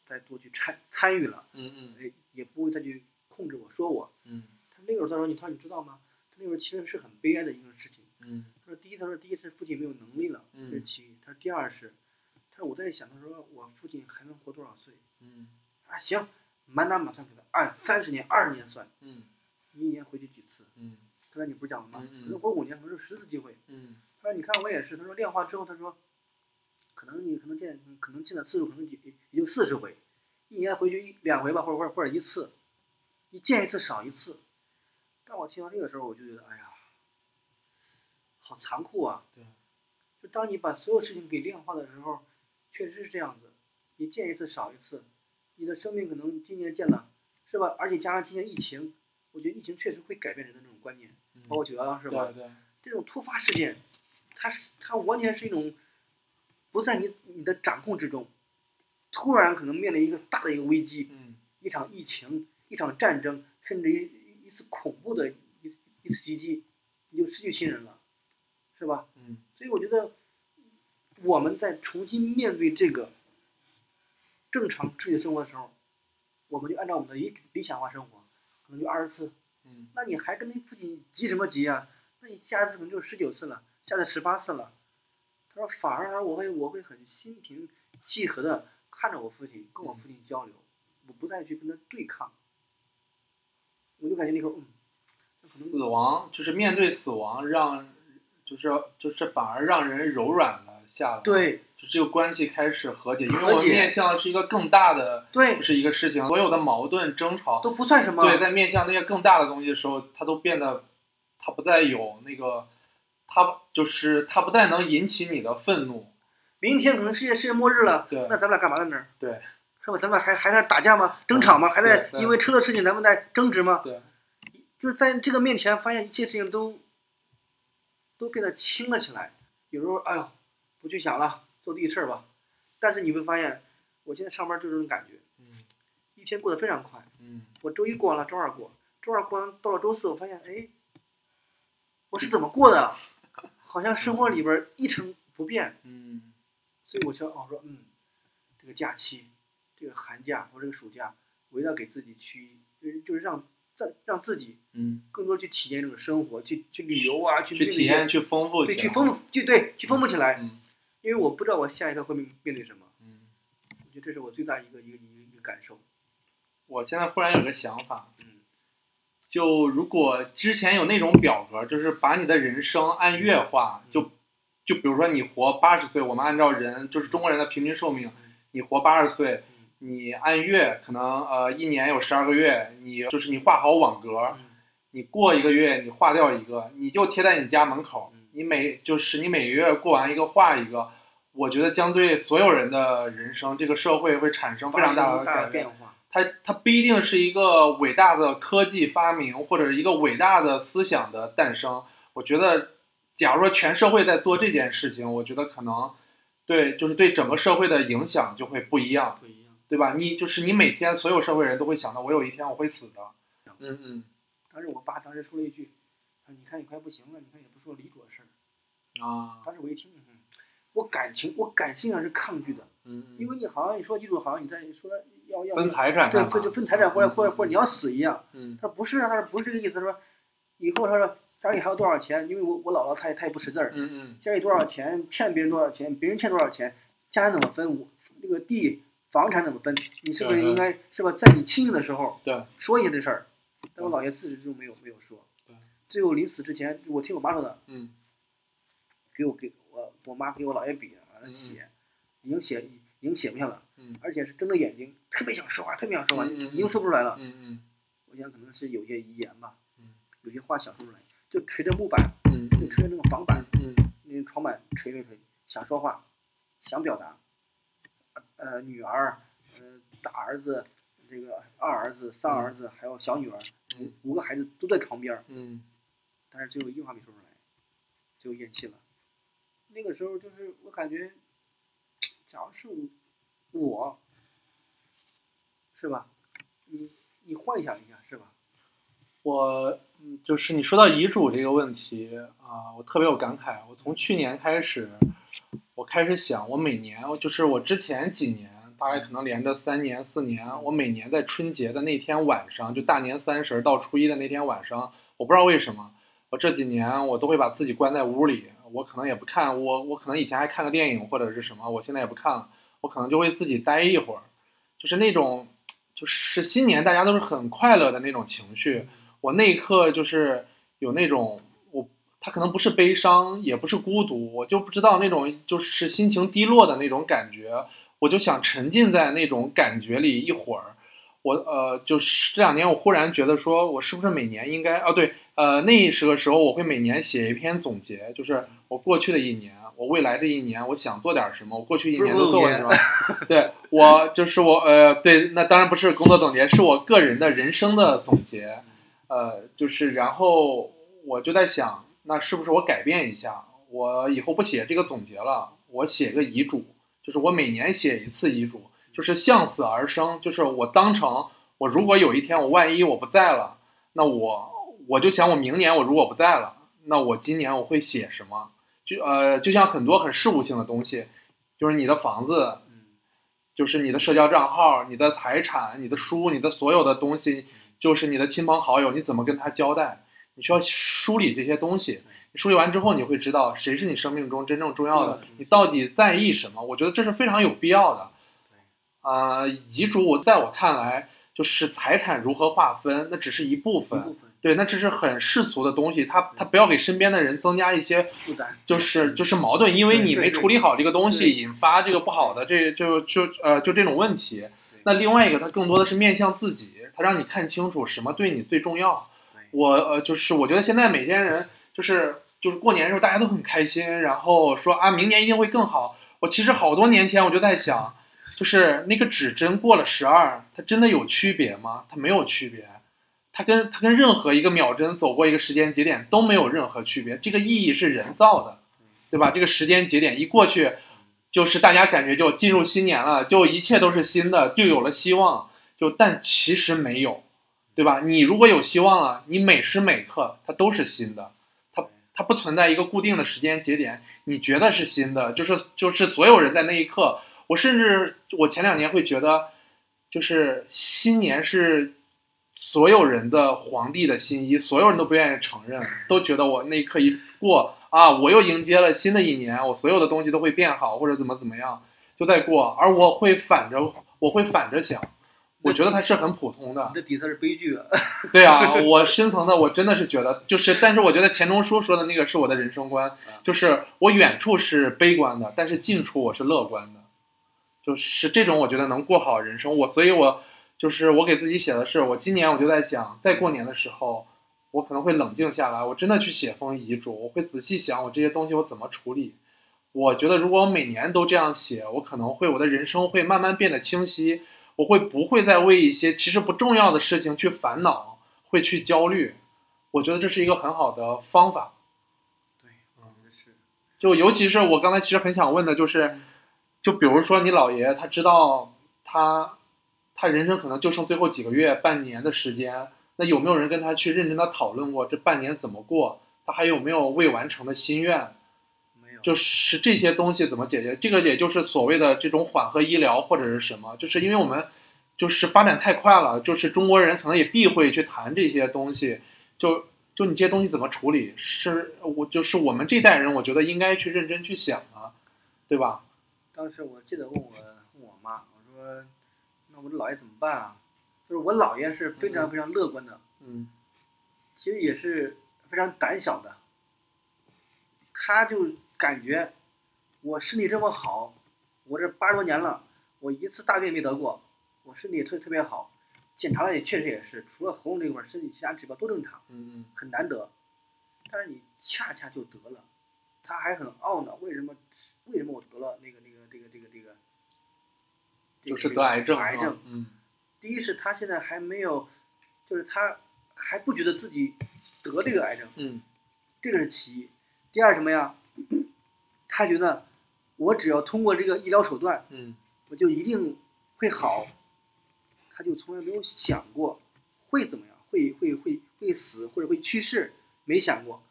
再多去参参与了，嗯嗯，哎，也不会再去控制我说我，嗯，他那个时候他说你他说你知道吗？他那时候其实是很悲哀的一个事情，嗯，他说第一他说第一次父亲没有能力了，这是其一，他说第二是，他说我在想他说我父亲还能活多少岁？嗯，啊行，满打满算给他按三十年二十年算，嗯，一年回去几次？嗯，刚才你不是讲了吗？可能活五年可能是十次机会，嗯，他说你看我也是，他说炼化之后他说。可能你可能见可能见的次数可能也也就四十回，一年回去一两回吧，或者或者或者一次，你见一次少一次。当我听到这个时候，我就觉得，哎呀，好残酷啊！对，就当你把所有事情给量化的时候，确实是这样子，你见一次少一次，你的生命可能今年见了，是吧？而且加上今年疫情，我觉得疫情确实会改变人的那种观念，包括九幺幺是吧？对对，这种突发事件，它是它完全是一种不在你你的掌控之中，突然可能面临一个大的一个危机，嗯一场疫情，一场战争，甚至一一次恐怖的一一次袭击，你就失去亲人了，是吧？嗯所以我觉得我们在重新面对这个正常秩序生活的时候，我们就按照我们的理理想化生活，可能就二十次，嗯那你还跟你父亲急什么急啊？那你下一次可能就十九次了，下次十八次了。他说反而我会我会很心平气和的看着我父亲，跟我父亲交流，我不再去跟他对抗。我就感觉那个死亡就是面对死亡，让就是就是反而让人柔软了下来。，对就这个关系开始和解，因为我面向的是一个更大的，对是一个事情，所有的矛盾争吵，都不算什么。对，在面向那些更大的东西的时候，它都变得，它不再有那个，它就是它不再能引起你的愤怒。明天可能世界世界末日了，对那咱们俩干嘛在那儿？对是吧？咱们还还在打架吗？争吵吗？还在因为车的事情咱们在争执吗？对，就是在这个面前，发现一切事情都都变得轻了起来。有时候，哎呦，不去想了，做自己事儿吧。但是你会发现，我现在上班就这种感觉，嗯一天过得非常快。嗯我周一过完了，周二过，周二过完到了周四，我发现，哎，我是怎么过的？好像生活里边一成不变。嗯所以我就我说，嗯，这个假期，这个寒假或者这个暑假，我一定要给自己去，就是就是让让让自己嗯，更多去体验这种生活，去去旅游啊，去去体验，去丰富起对，去丰富，去对，去丰富起来。嗯因为我不知道我下一刻会面面对什么，嗯。我觉得这是我最大一个一个一个一个感受。我现在忽然有个想法，嗯就如果之前有那种表格，就是把你的人生按月化，就就比如说你活八十岁，我们按照人就是中国人的平均寿命，你活八十岁，嗯。你按月可能呃一年有十二个月，你就是你画好网格，嗯你过一个月你划掉一个，你就贴在你家门口嗯，你每就是你每个月过完一个画一个，我觉得将对所有人的人生这个社会会产生非常大的大改变。它它不一定是一个伟大的科技发明，或者是一个伟大的思想的诞生。我觉得，假如说全社会在做这件事情，我觉得可能对，就是对整个社会的影响就会不一样，不一样。对吧？你就是你每天所有社会人都会想到，我有一天我会死的。嗯嗯当时我爸当时说了一句：“他说你看你快不行了，你看也不说离主的事儿。啊”当时我一听，嗯，我感情我感性上是抗拒的，嗯，因为你好像你说离主，好像你在说要要分财产对分就分财产或者或者或者你要死一样。嗯他说不是啊，他说不是这个意思，他说以后他说家里还有多少钱，因为我我姥姥她也她也不识字儿，嗯嗯家里多少钱，骗别人多少钱，别人欠多少钱，家人怎么分，我这个地房产怎么分，你是不是应该是吧，在你清醒的时候对说一下这事儿？但我姥爷自始至终没有没有说对。最后临死之前，我听我妈说的，嗯给我给我我妈给我姥爷笔完了写，已经写已经写不下了，嗯而且是睁着眼睛，特别想说话，特别想说话，已经说不出来了。嗯嗯我想可能是有些遗言吧，嗯有些话想说出来，就捶着木板，嗯就捶着那个房板，嗯那个床板捶捶捶，想说话，想表达。呃，女儿，呃，大儿子，这个二儿子、三儿子，还有小女儿，嗯五个孩子都在床边，嗯但是最后一句话没说出来，最后咽气了。那个时候就是我感觉，假如是我，是吧？你你幻想一下，是吧？我，就是你说到遗嘱这个问题啊，我特别有感慨。我从去年开始，我开始想，我每年，就是我之前几年，大概可能连着三年四年，我每年在春节的那天晚上，就大年三十到初一的那天晚上，我不知道为什么，我这几年我都会把自己关在屋里，我可能也不看，我我可能以前还看个电影或者是什么，我现在也不看了，我可能就会自己待一会儿，就是那种，就是新年大家都是很快乐的那种情绪。我那一刻就是有那种我，他可能不是悲伤，也不是孤独，我就不知道那种就是心情低落的那种感觉，我就想沉浸在那种感觉里一会儿。我呃，就是这两年，我忽然觉得说，我是不是每年应该哦，对，呃，那时个时候我会每年写一篇总结，就是我过去的一年，我未来的一年，我想做点什么，我过去一年都做了什么？对我就是我呃，对，那当然不是工作总结，是我个人的人生的总结，呃，就是然后我就在想，那是不是我改变一下，我以后不写这个总结了，我写个遗嘱，就是我每年写一次遗嘱。就是向死而生，就是我当成我如果有一天我万一我不在了，那我我就想我明年我如果不在了，那我今年我会写什么？就呃就像很多很事务性的东西，就是你的房子，就是你的社交账号、你的财产、你的书、你的所有的东西，就是你的亲朋好友，你怎么跟他交代？你需要梳理这些东西。梳理完之后，你会知道谁是你生命中真正重要的，你到底在意什么？我觉得这是非常有必要的。呃，遗嘱我在我看来就是财产如何划分，那只是一部分，对，那只是很世俗的东西，他他不要给身边的人增加一些负担，就是就是矛盾，因为你没处理好这个东西，引发这个不好的，这就就呃就这种问题。那另外一个，它更多的是面向自己，它让你看清楚什么对你最重要。我呃就是我觉得现在每天人就是就是过年的时候大家都很开心，然后说啊明年一定会更好。我其实好多年前我就在想。就是那个指针过了十二，它真的有区别吗？它没有区别，它跟它跟任何一个秒针走过一个时间节点都没有任何区别。这个意义是人造的，对吧？这个时间节点一过去，就是大家感觉就进入新年了，就一切都是新的，就有了希望。就但其实没有，对吧？你如果有希望了，你每时每刻它都是新的，它它不存在一个固定的时间节点，你觉得是新的，就是就是所有人在那一刻。我甚至，我前两年会觉得，就是新年是所有人的皇帝的新衣，所有人都不愿意承认，都觉得我那一刻一过啊，我又迎接了新的一年，我所有的东西都会变好，或者怎么怎么样，就在过。而我会反着，我会反着想，我觉得它是很普通的。你的底色是悲剧啊！对啊，我深层的我真的是觉得，就是，但是我觉得钱钟书说的那个是我的人生观，就是我远处是悲观的，但是近处我是乐观的。就是这种，我觉得能过好人生。我，所以我就是我给自己写的是，我今年我就在想，在过年的时候，我可能会冷静下来，我真的去写封遗嘱，我会仔细想我这些东西我怎么处理。我觉得如果我每年都这样写，我可能会我的人生会慢慢变得清晰，我会不会再为一些其实不重要的事情去烦恼，会去焦虑。我觉得这是一个很好的方法。对，嗯，是。就尤其是我刚才其实很想问的就是。就比如说你姥爷，他知道他，他人生可能就剩最后几个月、半年的时间，那有没有人跟他去认真的讨论过这半年怎么过？他还有没有未完成的心愿？没有，就是这些东西怎么解决？这个也就是所谓的这种缓和医疗或者是什么？就是因为我们就是发展太快了，就是中国人可能也避讳去谈这些东西。就就你这些东西怎么处理？是我就是我们这代人，我觉得应该去认真去想啊，对吧？当时我记得问我问我妈，我说：“那我姥爷怎么办啊？”就是我姥爷是非常非常乐观的，嗯，其实也是非常胆小的。他就感觉我身体这么好，我这八十多年了，我一次大病没得过，我身体特特别好，检查了也确实也是，除了喉咙这块，身体其他指标都正常，嗯嗯，很难得。但是你恰恰就得了，他还很懊恼，为什么为什么我得了那个那个。这个这个这个，就是得癌症，癌症。嗯，第一是他现在还没有，就是他还不觉得自己得这个癌症。嗯，这个是其一。第二什么呀？他觉得我只要通过这个医疗手段，嗯，我就一定会好。他就从来没有想过会怎么样，会会会会死或者会去世，没想过。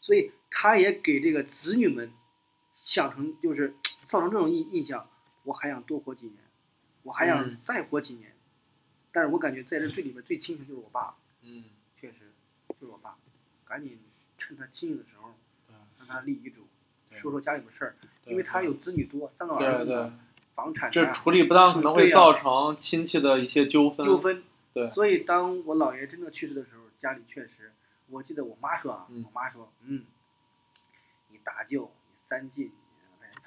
所以他也给这个子女们想成就是。造成这种印印象，我还想多活几年，我还想再活几年，但是我感觉在这最里面最清醒就是我爸，嗯，确实就是我爸，赶紧趁他清醒的时候，让他立遗嘱，说说家里边事儿，因为他有子女多，三个儿子，房产这处理不当可能会造成亲戚的一些纠纷，纠纷，对，所以当我姥爷真正去世的时候，家里确实，我记得我妈说啊，我妈说，嗯，你大舅、你三进，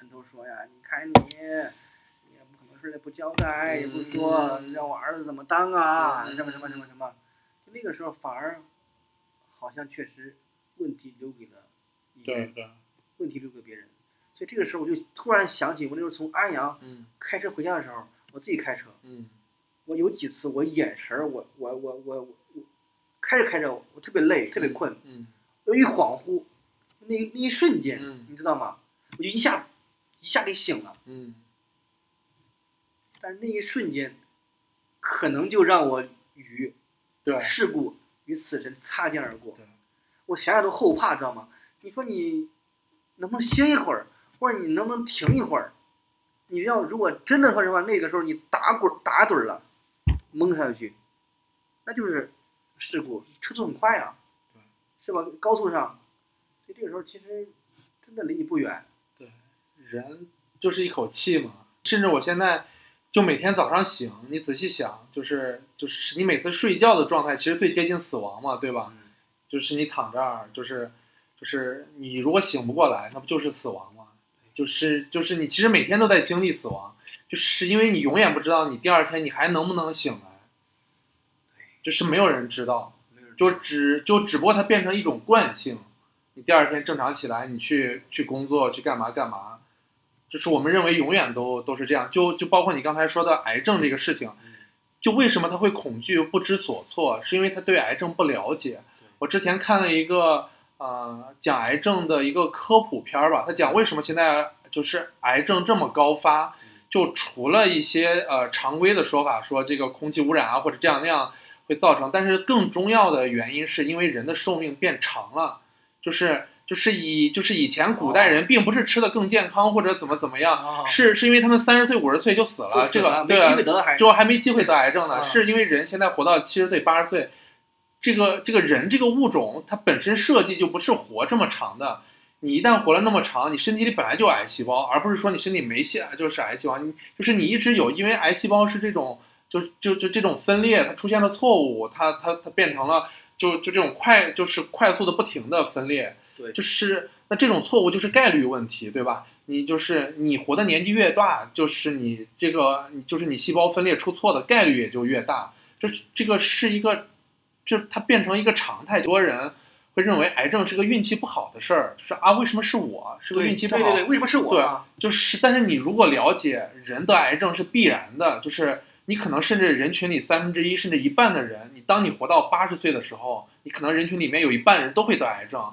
哎，分头说呀，你看你，你也不可能说也不交代，也不说嗯让我儿子怎么当啊，嗯什么什么什么什么，就那个时候反而好像确实问题留给了你对对，问题留给别人，所以这个时候我就突然想起，我那时候从安阳嗯。开车回家的时候，我自己开车，嗯。我有几次我眼神儿，我我我我我我开着开着我特别累，特别困，嗯。我一恍惚，那那一瞬间，嗯。你知道吗？我就一下一下给醒了，嗯但是那一瞬间，可能就让我与对事故与死神擦肩而过对。我想想都后怕，知道吗？你说你能不能歇一会儿，或者你能不能停一会儿？你要如果真的说实话，那个时候你打滚打盹了，蒙下去，那就是事故，车速很快啊对，是吧？高速上，所以这个时候其实真的离你不远。对，人就是一口气嘛。甚至我现在就每天早上醒，你仔细想，就是就是你每次睡觉的状态，其实最接近死亡嘛，对吧？嗯，就是你躺这儿，就是就是你如果醒不过来，那不就是死亡吗？就是就是你其实每天都在经历死亡，就是因为你永远不知道你第二天你还能不能醒来，就是没有人知道，就只就只不过它变成一种惯性，你第二天正常起来，你去去工作去干嘛干嘛，就是我们认为永远都都是这样，就就包括你刚才说的癌症这个事情，嗯。就为什么他会恐惧不知所措，是因为他对癌症不了解。我之前看了一个呃讲癌症的一个科普片儿吧，他讲为什么现在就是癌症这么高发，就除了一些呃常规的说法，说这个空气污染啊或者这样那样会造成，但是更重要的原因是因为人的寿命变长了，就是就是以就是以前古代人并不是吃的更健康或者怎么怎么样，哦。是是因为他们三十岁五十岁就死了，这个对就还没机会得癌症呢，啊是因为人现在活到七十岁八十岁，这个这个人这个物种它本身设计就不是活这么长的。你一旦活了那么长，你身体里本来就有癌细胞，而不是说你身体没细就是癌细胞，你就是你一直有，因为癌细胞是这种就就就这种分裂，它出现了错误，它它它变成了就就这种快就是快速的不停的分裂，对，就是那这种错误就是概率问题，对吧？你就是你活的年纪越大，就是你这个就是你细胞分裂出错的概率也就越大。这这个是一个，这它变成一个常态。很多人会认为癌症是个运气不好的事儿，就是啊，为什么是我？是个运气不好。对对对，为什么是我对啊？就是，但是你如果了解人得癌症是必然的，就是你可能甚至人群里三分之一甚至一半的人，你当你活到八十岁的时候，你可能人群里面有一半人都会得癌症，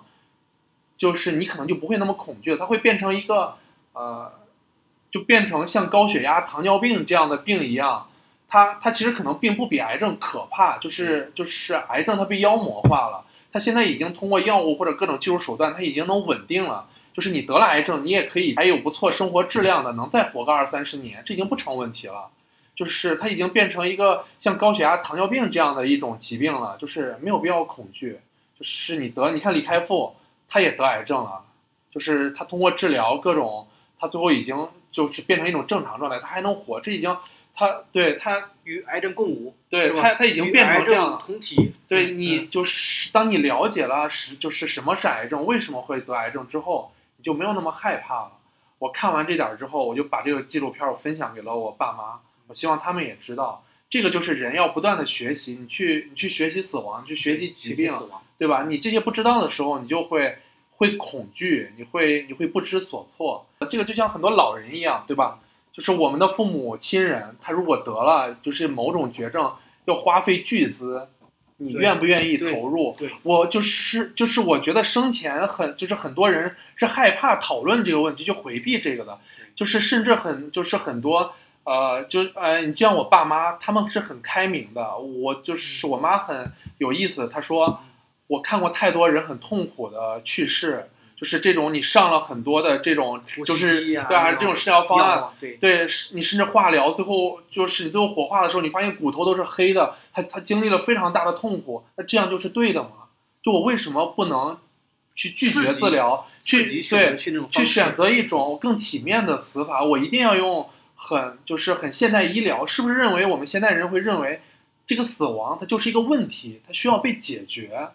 就是你可能就不会那么恐惧了，它会变成一个呃，就变成像高血压、糖尿病这样的病一样，它它其实可能并不比癌症可怕，就是就是癌症它被妖魔化了，它现在已经通过药物或者各种技术手段，它已经能稳定了。就是你得了癌症，你也可以还有不错生活质量的，能再活个二三十年，这已经不成问题了。就是它已经变成一个像高血压、糖尿病这样的一种疾病了，就是没有必要恐惧。就是你得，你看李开复他也得癌症了，就是他通过治疗各种，他最后已经就是变成一种正常状态，他还能活，这已经他对他与癌症共舞，对他他已经变成这样了。同体。嗯对你就是当你了解了是就是什么是癌症，为什么会得癌症之后，你就没有那么害怕了。我看完这点儿之后，我就把这个纪录片儿我分享给了我爸妈，我希望他们也知道，这个就是人要不断的学习，你去你去学习死亡，你去学习疾病死，亡对吧？你这些不知道的时候，你就会会恐惧，你会你会不知所措。这个就像很多老人一样，对吧？就是我们的父母亲人，他如果得了就是某种绝症，要花费巨资，你愿不愿意投入？对我就是就是我觉得生前很就是很多人是害怕讨论这个问题，就回避这个的，就是甚至很就是很多呃就呃你就像我爸妈，他们是很开明的，我就是我妈很有意思，她说我看过太多人很痛苦的去世，就是这种你上了很多的这种就是对啊这种治疗方案，对对，是你甚至化疗，最后就是你最后火化的时候，你发现骨头都是黑的，他他经历了非常大的痛苦，那这样就是对的吗？就我为什么不能去拒绝治疗，去对去去选择一种更体面的死法？我一定要用很就是很现代医疗，是不是认为我们现代人会认为这个死亡它就是一个问题，它需要被解决？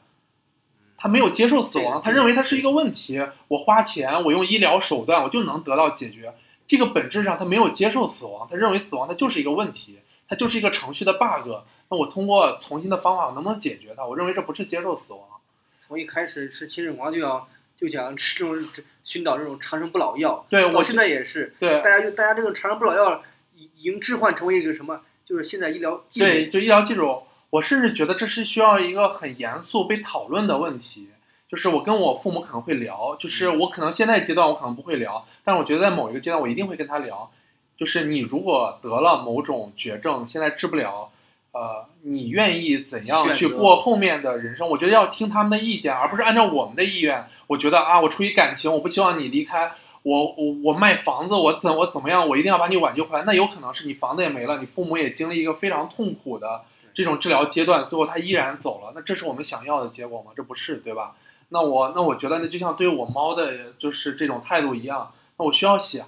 他没有接受死亡，他认为它是一个问题，我花钱，我用医疗手段，我就能得到解决。这个本质上他没有接受死亡，他认为死亡它就是一个问题，它就是一个程序的 bug。那我通过重新的方法，我能不能解决它？我认为这不是接受死亡。从一开始吃秦始皇就要就想吃这种寻找这种长生不老药，对我现在也是，对大家就大家这个长生不老药已已经置换成为一个什么，就是现在医疗技术对，就医疗技术，我甚至觉得这是需要一个很严肃被讨论的问题。就是我跟我父母可能会聊，就是我可能现在阶段我可能不会聊，但是我觉得在某一个阶段我一定会跟他聊。就是你如果得了某种绝症，现在治不了，呃，你愿意怎样去过后面的人生？我觉得要听他们的意见，而不是按照我们的意愿。我觉得啊，我出于感情，我不希望你离开。我我我卖房子，我怎我怎么样，我一定要把你挽救回来。那有可能是你房子也没了，你父母也经历一个非常痛苦的这种治疗阶段，最后他依然走了。那这是我们想要的结果吗？这不是，对吧？那我那我觉得那就像对我猫的就是这种态度一样，那我需要想，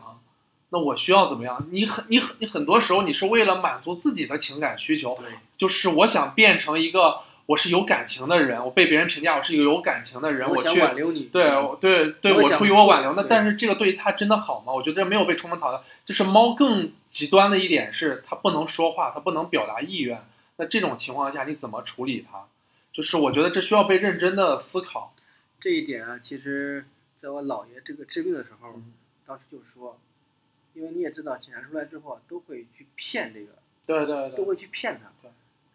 那我需要怎么样？你很你很你很多时候你是为了满足自己的情感需求，对就是我想变成一个我是有感情的人，我被别人评价我是一个有感情的人，我去挽留你，对对对，我出于我挽留，那但是这个对于它真的好吗？我觉得这没有被充分讨论。就是猫更极端的一点是，它不能说话，它不能表达意愿。那这种情况下，你怎么处理它？就是我觉得这需要被认真的思考。这一点啊，其实在我姥爷这个治病的时候，嗯当时就说，因为你也知道，检查出来之后啊都会去骗这个，对对对，都会去骗他对，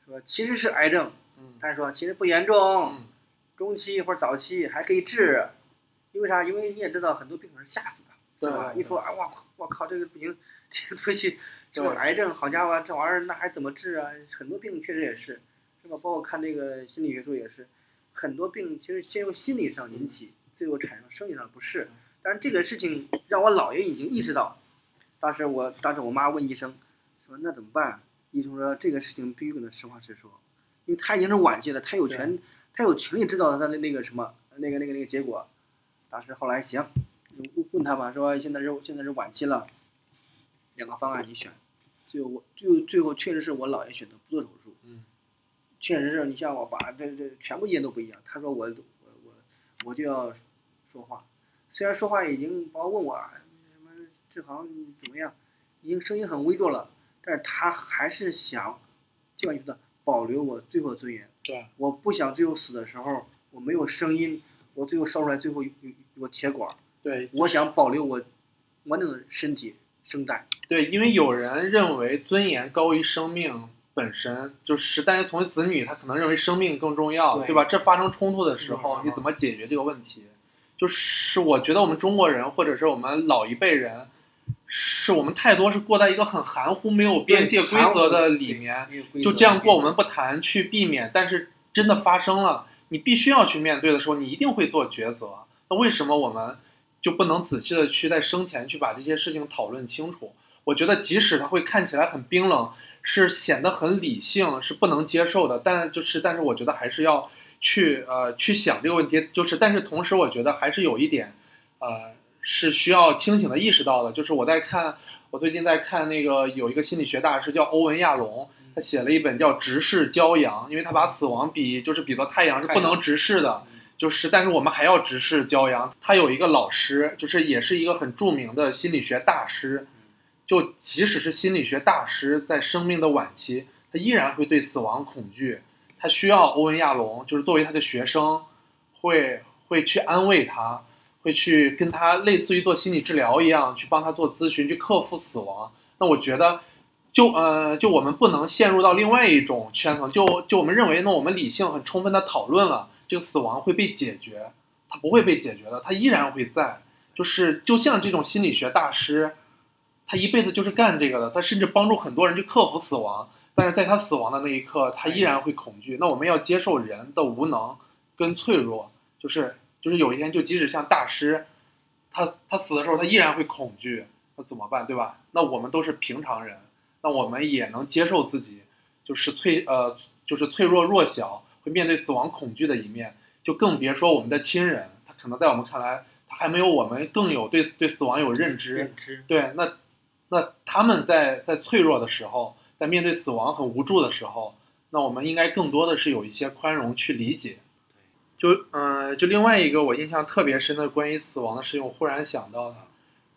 说其实是癌症，嗯他说其实不严重，嗯中期或者早期还可以治，因为啥？因为你也知道很多病人是吓死的，对吧？对一说啊，我靠，我靠，这个不行，这个东西是吧？对癌症，好家伙，这玩意儿那还怎么治啊？很多病确实也是，是吧？包括看这个心理学书也是，很多病其实先由心理上引起，最后产生生理上的不适。但是这个事情让我姥爷已经意识到，当时我当时我妈问医生，说那怎么办？医生说这个事情必须跟他实话实说，因为他已经是晚期了，他有权他有权利知道他的那个什么那个那个那个结果。当时后来行，问问他吧，说现在是现在是晚期了，两个方案你选。最后我最最后确实是我姥爷选择不做手术，嗯确实是你像我爸这这全部意见都不一样。他说我我我我就要说话，虽然说话已经包括问我啊什么志航怎么样，已经声音很微弱了，但是他还是想，就像你说的保留我最后的尊严。对我不想最后死的时候我没有声音，我最后烧出来最后有有有个铁管，对我想保留我完整的身体声带。对，因为有人认为尊严高于生命本身，就是但是从子女他可能认为生命更重要，对对吧？这发生冲突的时候，嗯你怎么解决这个问题？就是我觉得我们中国人或者是我们老一辈人，是我们太多是过在一个很含糊、没有边界规则的里面，就这样过，我们不谈去避免，但是真的发生了，你必须要去面对的时候，你一定会做抉择。那为什么我们就不能仔细的去在生前去把这些事情讨论清楚？我觉得即使它会看起来很冰冷，是显得很理性，是不能接受的，但就是但是我觉得还是要去呃去想这个问题，就是但是同时我觉得还是有一点，呃是需要清醒的意识到的，就是我在看我最近在看那个有一个心理学大师叫欧文亚龙，他写了一本叫《直视骄阳》，因为他把死亡比就是比作太阳是不能直视的，就是但是我们还要直视骄阳。他有一个老师，就是也是一个很著名的心理学大师，就即使是心理学大师，在生命的晚期，他依然会对死亡恐惧，他需要欧文亚龙，就是作为他的学生，会会去安慰他。会去跟他类似于做心理治疗一样，去帮他做咨询，去克服死亡。那我觉得，就呃，就我们不能陷入到另外一种圈层，就就我们认为呢，我们理性很充分的讨论了这个死亡会被解决，它不会被解决的，它依然会在。就是就像这种心理学大师，他一辈子就是干这个的，他甚至帮助很多人去克服死亡，但是在他死亡的那一刻，他依然会恐惧。那我们要接受人的无能跟脆弱，就是。就是有一天，就即使像大师，他他死的时候，他依然会恐惧，那怎么办，对吧？那我们都是平常人，那我们也能接受自己就是脆呃就是脆弱弱小，会面对死亡恐惧的一面，就更别说我们的亲人，他可能在我们看来，他还没有我们更有对对死亡有认知，认知。对，那那他们在在脆弱的时候，在面对死亡很无助的时候，那我们应该更多的是有一些宽容去理解。就嗯、呃就另外一个我印象特别深的关于死亡的事情，我忽然想到的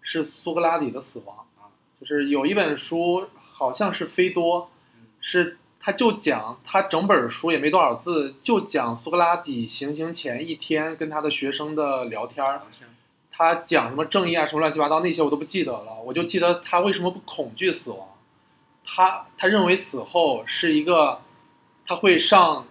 是苏格拉底的死亡啊，就是有一本书好像是菲多，嗯。是他就讲他整本书也没多少字，就讲苏格拉底行刑前一天跟他的学生的聊天儿。他讲什么正义啊，什么乱七八糟那些我都不记得了，我就记得他为什么不恐惧死亡。他他认为死后是一个，他会上，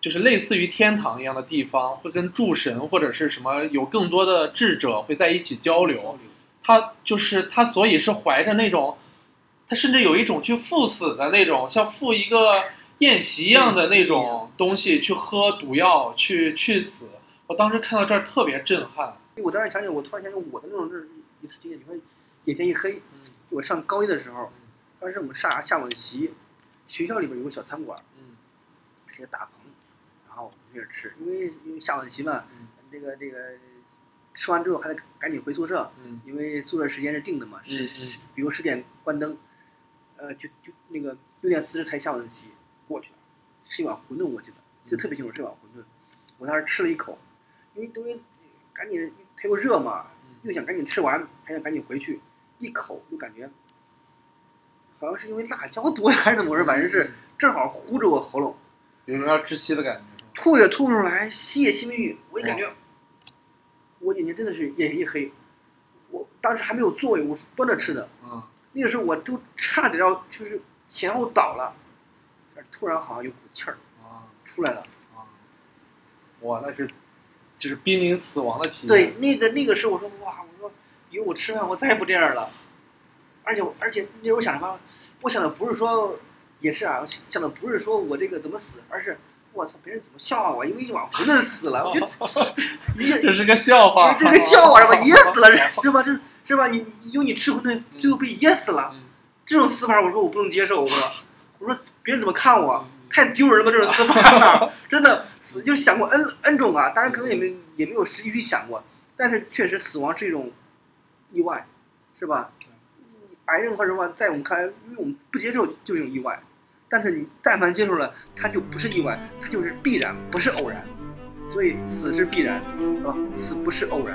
就是类似于天堂一样的地方，会跟诸神或者是什么有更多的智者会在一起。交流他就是他，所以是怀着那种，他甚至有一种去赴死的那种，像赴一个宴席一样的那种东西，去喝毒药，去去死。我当时看到这儿特别震撼。我当时想起，我突然想起我的那种是一次经验，你说眼前一黑，就我上高一的时候，当时我们下下晚习，学校里边有个小餐馆，嗯是一个大棚，然后我们在这儿吃，因为因为下晚习嘛，嗯这个这个吃完之后还得赶紧回宿舍，嗯因为宿舍时间是定的嘛，是嗯嗯比如十点关灯，呃，就就那个六点四十才下晚自习过去了，吃一碗馄饨，我记得记得特别清楚，是一碗馄饨，我当时吃了一口，因为因为赶紧它又热嘛，又想赶紧吃完，还想赶紧回去，一口就感觉好像是因为辣椒多还是怎么回事，反正是正好糊着我喉咙，有种要窒息的感觉。吐也吐不出来，吸也吸不进去，我就感觉，我眼睛真的是眼前一黑。我当时还没有座位，我是端着吃的，嗯那个时候我都差点要就是前后倒了，但是突然好像有股气儿啊出来了。啊！哇，那是就是濒临死亡的体验。对，那个那个时候我说哇，我说以后我吃饭我再也不这样了。而且而且那时候我想什么？我想的不是说，也是啊，想的不是说我这个怎么死，而是我操别人怎么笑话我，因为一碗馄饨死了，我就 一 这是个笑话。这个笑话是吧？噎死了是吧？这是吧？你你因为你吃馄饨最后被噎死了，嗯这种死法我说我不能接受，我说我说别人怎么看我？嗯太丢人了吧！这种死法，真的死就是想过 n n 种啊，当然可能也没也没有实际去想过，但是确实死亡是一种意外，是吧？癌症或者什么，在我们看来，因为我们不接受就是一种意外，但是你但凡接受了，它就不是意外，它就是必然，不是偶然，所以死是必然，是吧？死不是偶然。